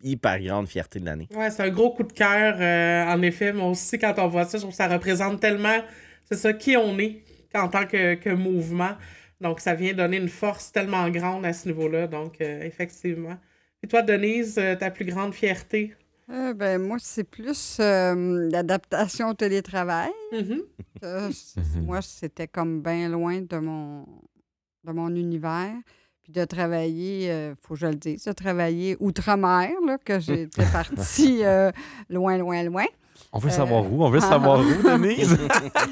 S3: hyper grandes fiertés de l'année
S6: Ouais, c'est un gros coup de cœur. euh, en effet, moi aussi, quand on voit ça, je trouve que ça représente tellement, c'est ça, qui on est en tant que, que mouvement. Donc, ça vient donner une force tellement grande à ce niveau-là. Donc, euh, effectivement. Et toi, Denise, euh, ta plus grande fierté?
S10: Euh, ben, moi, c'est plus euh, l'adaptation au télétravail.
S6: Mm-hmm.
S10: Moi, c'était comme bien loin de mon, de mon univers. Puis de travailler, il faut que je le dise, de travailler outre-mer, là, que j'étais [LAUGHS] partie euh, loin, loin, loin.
S4: On veut
S10: Euh,
S4: savoir où? On veut savoir où, [LAUGHS] Denise?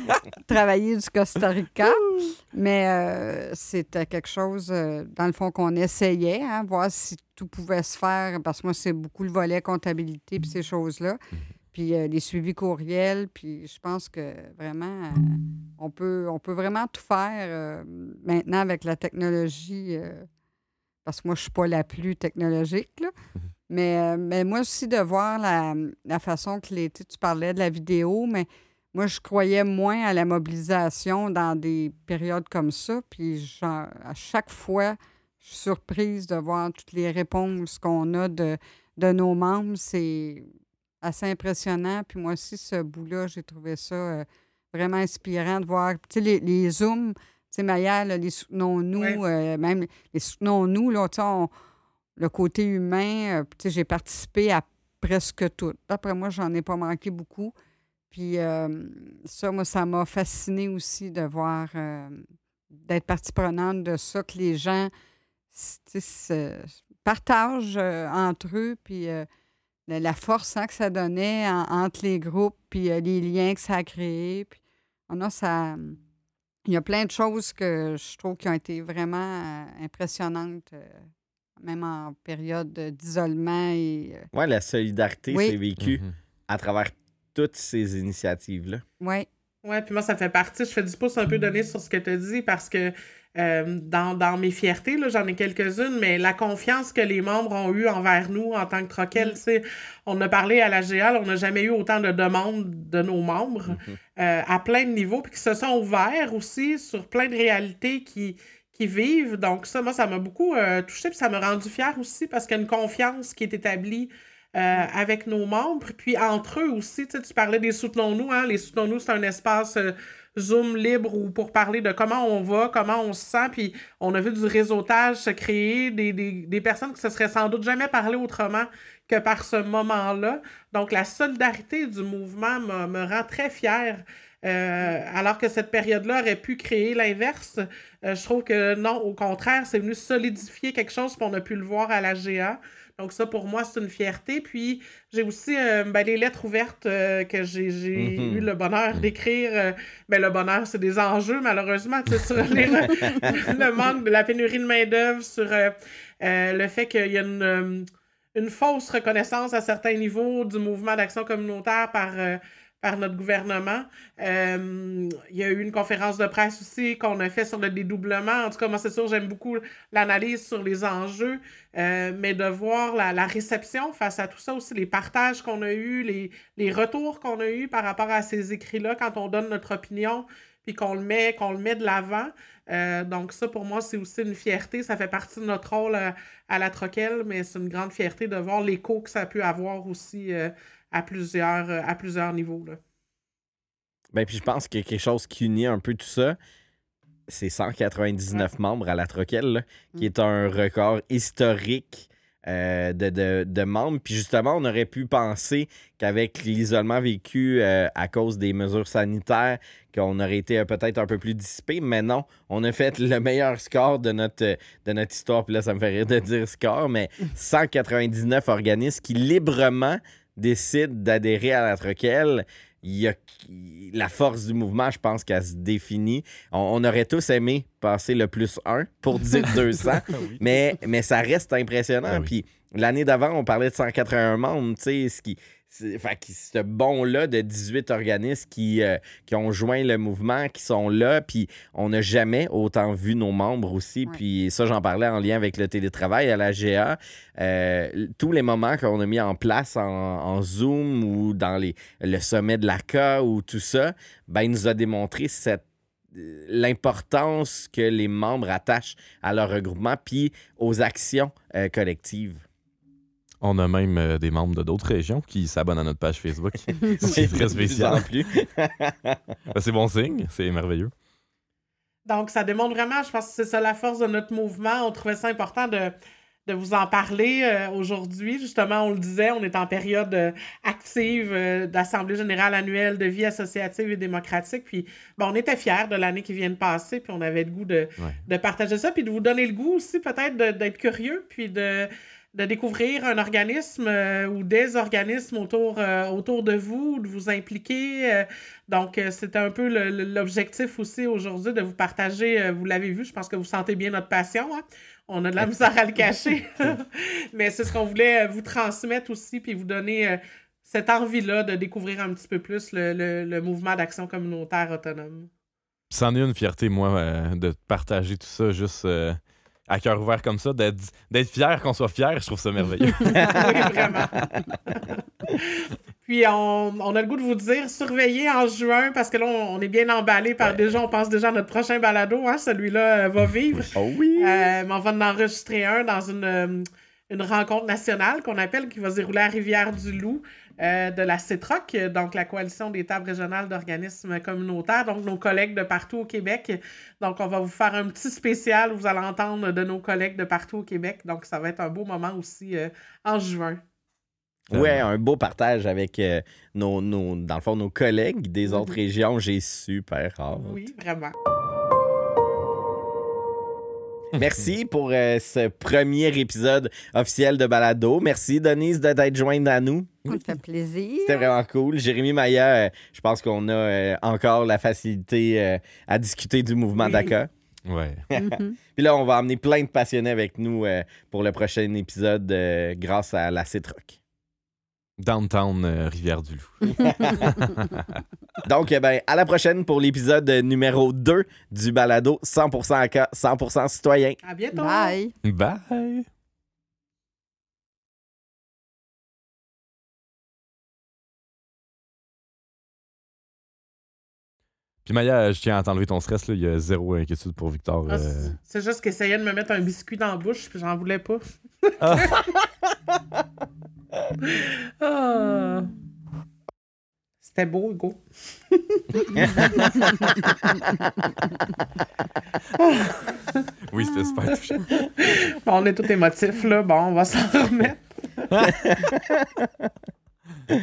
S4: [LAUGHS]
S10: travailler du Costa Rica. Mais euh, c'était quelque chose, euh, dans le fond, qu'on essayait, hein, voir si tout pouvait se faire, parce que moi, c'est beaucoup le volet comptabilité puis ces choses-là. Puis euh, les suivis courriels, puis je pense que vraiment, euh, on, peut, on peut vraiment tout faire euh, maintenant avec la technologie, parce que moi, je ne suis pas la plus technologique, là. Mais, euh, mais moi aussi, de voir la, la façon que les, tu sais, tu parlais de la vidéo, mais moi, je croyais moins à la mobilisation dans des périodes comme ça. Puis genre, à chaque fois, je suis surprise de voir toutes les réponses qu'on a de, de nos membres. C'est assez impressionnant. Puis moi aussi, ce bout-là, j'ai trouvé ça euh, vraiment inspirant de voir. Tu sais, les, les Zooms, tu sais, Maya, là, les soutenons-nous, euh, même les soutenons-nous, là, tu sais, on- le côté humain, euh, tu sais, j'ai participé à presque tout. D'après moi, j'en ai pas manqué beaucoup. Puis ça, moi, ça m'a fasciné aussi de voir, d'être partie prenante de ça, que les gens tu sais, partagent entre eux, puis la, la force hein, que ça donnait en- entre les groupes, puis euh, les liens que ça a créés. Puis, oh non, ça, il y a plein de choses que je trouve qui ont été vraiment euh, impressionnantes, euh, même en période d'isolement. et euh,
S3: Ouais, la solidarité
S10: Oui.
S3: s'est vécue
S4: Mhm.
S3: à travers toutes ces initiatives-là.
S10: Oui.
S6: Oui, puis moi, ça fait partie. Je fais du pouce un peu donné sur ce que tu as dit parce que euh, dans, dans mes fiertés, là, j'en ai quelques-unes, mais la confiance que les membres ont eue envers nous en tant que Troquel, sais, on a parlé à la GAL, on n'a jamais eu autant de demandes de nos membres euh, à plein de niveaux, puis qui se sont ouverts aussi sur plein de réalités qui, qui vivent. Donc, ça, moi, ça m'a beaucoup euh, touché, puis ça m'a rendu fière aussi parce qu'il y a une confiance qui est établie euh, avec nos membres, puis entre eux aussi. Tu parlais des Soutenons-nous. Hein? Les Soutenons-nous, c'est un espace euh, Zoom libre ou pour parler de comment on va, comment on se sent. Puis on a vu du réseautage se créer, des, personnes qui se seraient sans doute jamais parlé autrement que par ce moment-là. Donc la solidarité du mouvement me, rend très fière. Euh, alors que cette période-là aurait pu créer l'inverse, euh, je trouve que non, au contraire, c'est venu solidifier quelque chose, puis on a pu le voir à la GA. Donc ça, pour moi, c'est une fierté. Puis j'ai aussi euh, ben, les lettres ouvertes euh, que j'ai
S3: Mhm.
S6: eu le bonheur d'écrire. euh, ben, le bonheur, c'est des enjeux, malheureusement, sur les- [LAUGHS] le manque de la pénurie de main-d'œuvre, sur le fait qu'il y a une, une fausse reconnaissance à certains niveaux du mouvement d'action communautaire par, par notre gouvernement. Euh, il y a eu une conférence de presse aussi qu'on a fait sur le dédoublement. En tout cas, moi, c'est sûr, j'aime beaucoup l'analyse sur les enjeux, euh, mais de voir la, réception face à tout ça aussi, les partages qu'on a eus, les, retours qu'on a eus par rapport à ces écrits-là quand on donne notre opinion puis qu'on le met, qu'on le met de l'avant. Euh, donc ça, pour moi, c'est aussi une fierté. Ça fait partie de notre rôle à, la Troquelle, mais c'est une grande fierté de voir l'écho que ça a pu avoir aussi à, plusieurs, euh, à plusieurs niveaux. Là.
S3: Ben, puis je pense qu'il y a quelque chose qui unit un peu tout ça. C'est 199 membres à la Troquelle, là, qui est un record historique euh, de, de- de membres. Puis justement, on aurait pu penser qu'avec l'isolement vécu euh, à cause des mesures sanitaires, qu'on aurait été euh, peut-être un peu plus dissipé. Mais non, on a fait le meilleur score de notre, de notre histoire. Puis là, ça me fait rire de dire score, mais [LAUGHS] 199 organismes qui librement décident d'adhérer à la Troquelle il y a la force du mouvement, je pense qu'elle se définit. On, on aurait tous aimé passer le plus 1 pour [LAUGHS] dire 200, mais, mais ça reste impressionnant.
S4: Ah oui.
S3: Puis l'année d'avant, on parlait de 181 membres, tu sais, ce qui. C'est- Fait que ce bond-là de 18 organismes qui, euh, qui ont joint le mouvement, qui sont là, puis on n'a jamais autant vu nos membres aussi. Puis ça, j'en parlais en lien avec le télétravail à la GA. Euh, tous les moments qu'on a mis en place en, en Zoom ou dans les, le sommet de la CA ou tout ça, ben, il nous a démontré cette euh, l'importance que les membres attachent à leur regroupement puis aux actions euh, collectives.
S4: On a même euh, des membres de d'autres régions qui s'abonnent à notre page Facebook. [LAUGHS] C'est très spécial.
S3: en plus. [LAUGHS]
S4: Ben, c'est bon signe, c'est merveilleux.
S6: Donc, ça démontre vraiment, je pense que c'est ça la force de notre mouvement. On trouvait ça important de, de vous en parler euh, aujourd'hui. Justement, on le disait, on est en période euh, active euh, d'Assemblée générale annuelle de vie associative et démocratique. Puis, bon, on était fiers de l'année qui vient de passer, puis on avait le goût de, de partager ça, puis de vous donner le goût aussi peut-être d'être curieux, puis de, de découvrir un organisme euh, ou des organismes autour, euh, autour de vous, de vous impliquer. euh, donc, c'était un peu l'objectif aussi aujourd'hui de vous partager, vous l'avez vu, je pense que vous sentez bien notre passion. hein. On a de la misère à le cacher, [LAUGHS] mais c'est ce qu'on voulait vous transmettre aussi, puis vous donner cette envie-là de découvrir un petit peu plus le, le- le mouvement d'action communautaire autonome.
S4: C'en est une fierté, moi, de partager tout ça juste à cœur ouvert comme ça, d'être fier qu'on soit fier, je trouve ça merveilleux.
S6: oui, [LAUGHS] vraiment. Puis on, on a le goût de vous dire, surveillez en juin, parce que là, on, on est bien emballé par déjà, on pense déjà à notre prochain balado, hein, celui-là euh, va vivre.
S3: Oh oui!
S6: Euh, mais on va en enregistrer un dans une, euh, une rencontre nationale qu'on appelle, qui va se dérouler à Rivière-du-Loup euh, de la CETROC, euh, donc la Coalition des tables régionales d'organismes communautaires, donc nos collègues de partout au Québec. Donc, on va vous faire un petit spécial, vous allez entendre de nos collègues de partout au Québec. Donc, ça va être un beau moment aussi euh, en juin.
S3: Ouais, un beau partage avec euh, nos, nos- dans le fond, nos collègues des autres régions. J'ai super hâte.
S6: Oui, vraiment.
S3: Merci pour euh, ce premier épisode officiel de Balado. Merci, Denise, de- d'être jointe à nous.
S10: Ça me fait plaisir.
S3: C'était vraiment cool. Jérémy Maillard, euh, je pense qu'on a euh, encore la facilité euh, à discuter du mouvement
S6: Oui.
S3: DACA.
S4: Ouais. [LAUGHS]
S3: Puis là, on va emmener plein de passionnés avec nous euh, pour le prochain épisode euh, grâce à la Citroc.
S4: Downtown euh, Rivière-du-Loup. [LAUGHS] [LAUGHS]
S3: Donc, eh ben, à la prochaine pour l'épisode numéro 2 du balado 100% AK, 100% citoyen.
S6: À bientôt.
S10: Bye.
S4: Bye! Puis Maya, je tiens à t'enlever ton stress, là. il y a zéro inquiétude pour Victor.
S6: Ah,
S4: euh.
S6: c'est- juste qu'il essayait de me mettre un biscuit dans la bouche, puis j'en voulais pas.
S4: Ah. [LAUGHS]
S6: Ah. C'était beau, Hugo.
S4: Oui, c'était super touchant.
S6: Bon, on est tous émotifs, là. Bon, on va s'en remettre. [LAUGHS]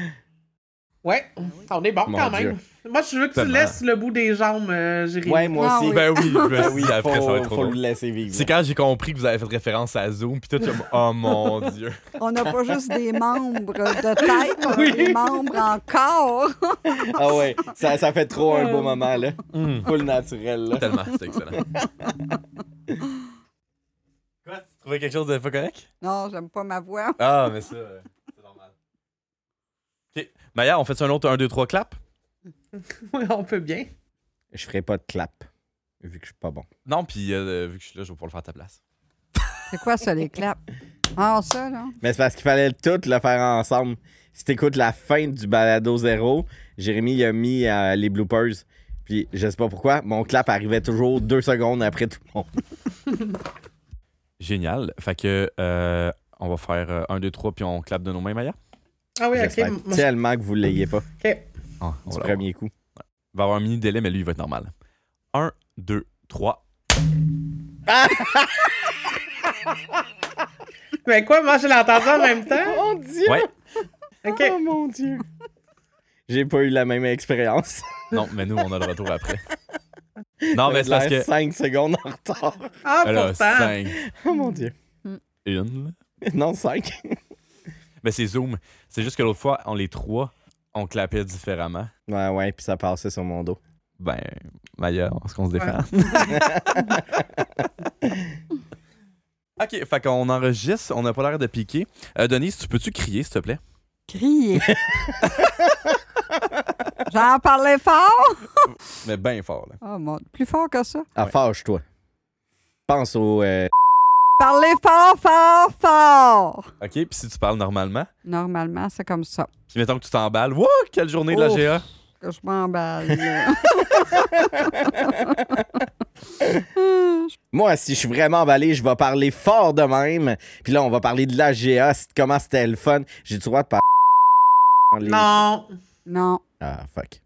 S6: ouais, on est bon quand
S3: Dieu.
S6: même. Moi, je veux que tu laisses le bout des jambes, euh, Jérémy.
S3: Ouais, moi
S10: Ah
S3: aussi.
S10: oui.
S4: Ben oui,
S3: Ben [LAUGHS]
S4: après,
S3: faut,
S4: ça va être trop
S3: faut
S4: long.
S3: le laisser vivre.
S4: C'est quand j'ai compris que vous avez fait référence à Zoom, puis tout, comme, oh mon Dieu.
S10: On n'a pas juste des membres de tête, on a
S6: Oui.
S10: des membres encore. [LAUGHS]
S3: Ah ouais, ça, ça fait trop un beau moment, là.
S4: Mm.
S3: Full naturel, là.
S4: Tellement, c'est excellent. Quoi? Tu trouvais quelque chose de pas correct?
S10: Non, j'aime pas ma voix.
S4: Ah, mais ça, euh, c'est normal. OK. Maya, on fait un autre 1, 2, 3 clap? [LAUGHS]
S6: Oui, on peut bien.
S3: Je ferai pas de clap, vu que je suis pas bon.
S4: Non, puis euh, vu que je suis là, je vais pouvoir le faire à ta place.
S10: C'est quoi ça, les claps? Ah, ça, là?
S3: Mais c'est parce qu'il fallait tout le faire ensemble. Si t'écoutes la fin du balado zéro, Jérémy il a mis euh, les bloopers. Puis je sais pas pourquoi, mon clap arrivait toujours deux secondes après tout le monde. [LAUGHS]
S4: Génial. Fait que, euh, on va faire 1, 2, 3, puis on clappe de nos mains, Maya?
S6: Ah oui, ok. Moi,
S3: tellement que vous l'ayez pas
S6: ok.
S4: Ah,
S3: du premier coup.
S4: Il va y avoir un mini délai, mais lui, il va être normal. 1, 2, 3.
S6: Mais quoi, moi, je l'ai entendu en même temps?
S3: Mon Dieu!
S4: Ouais.
S6: Ok.
S3: Oh mon Dieu! J'ai pas eu la même expérience.
S4: Non, mais nous, on a le retour après. [LAUGHS] Non, mais c'est parce que.
S3: 5 secondes en retard.
S6: Ah,
S4: Alors,
S6: pourtant.
S4: 5.
S3: Oh mon Dieu.
S4: Une. là.
S3: Non, 5.
S4: Mais c'est Zoom. C'est juste que l'autre fois, on les trois, on clapait différemment.
S3: Ouais, ouais, puis ça passait sur mon dos.
S4: Ben, Maya, est-ce qu'on se défend? [LAUGHS] ok, fait qu'on enregistre, on n'a pas l'air de piquer. Euh, Denise, tu peux-tu crier, s'il te plaît?
S10: Crier? [LAUGHS] J'en parlais fort?
S4: Mais bien fort, là.
S10: Oh mon, plus fort que ça.
S3: Ah, fâche-toi. Pense au. euh,
S10: Parlez fort, fort, fort.
S4: Ok, puis si tu parles normalement,
S10: Normalement, c'est comme ça.
S4: puis mettons que tu t'emballes, wouh, quelle journée de la
S10: Ouf.
S4: GA!
S10: Que je m'emballe. [LAUGHS]
S3: Moi, si je suis vraiment emballé, je vais parler fort de même. Puis là, on va parler de l'AGA, c'est- comment c'était le fun. J'ai le droit de parler.
S6: Non.
S10: non.
S3: Ah, fuck.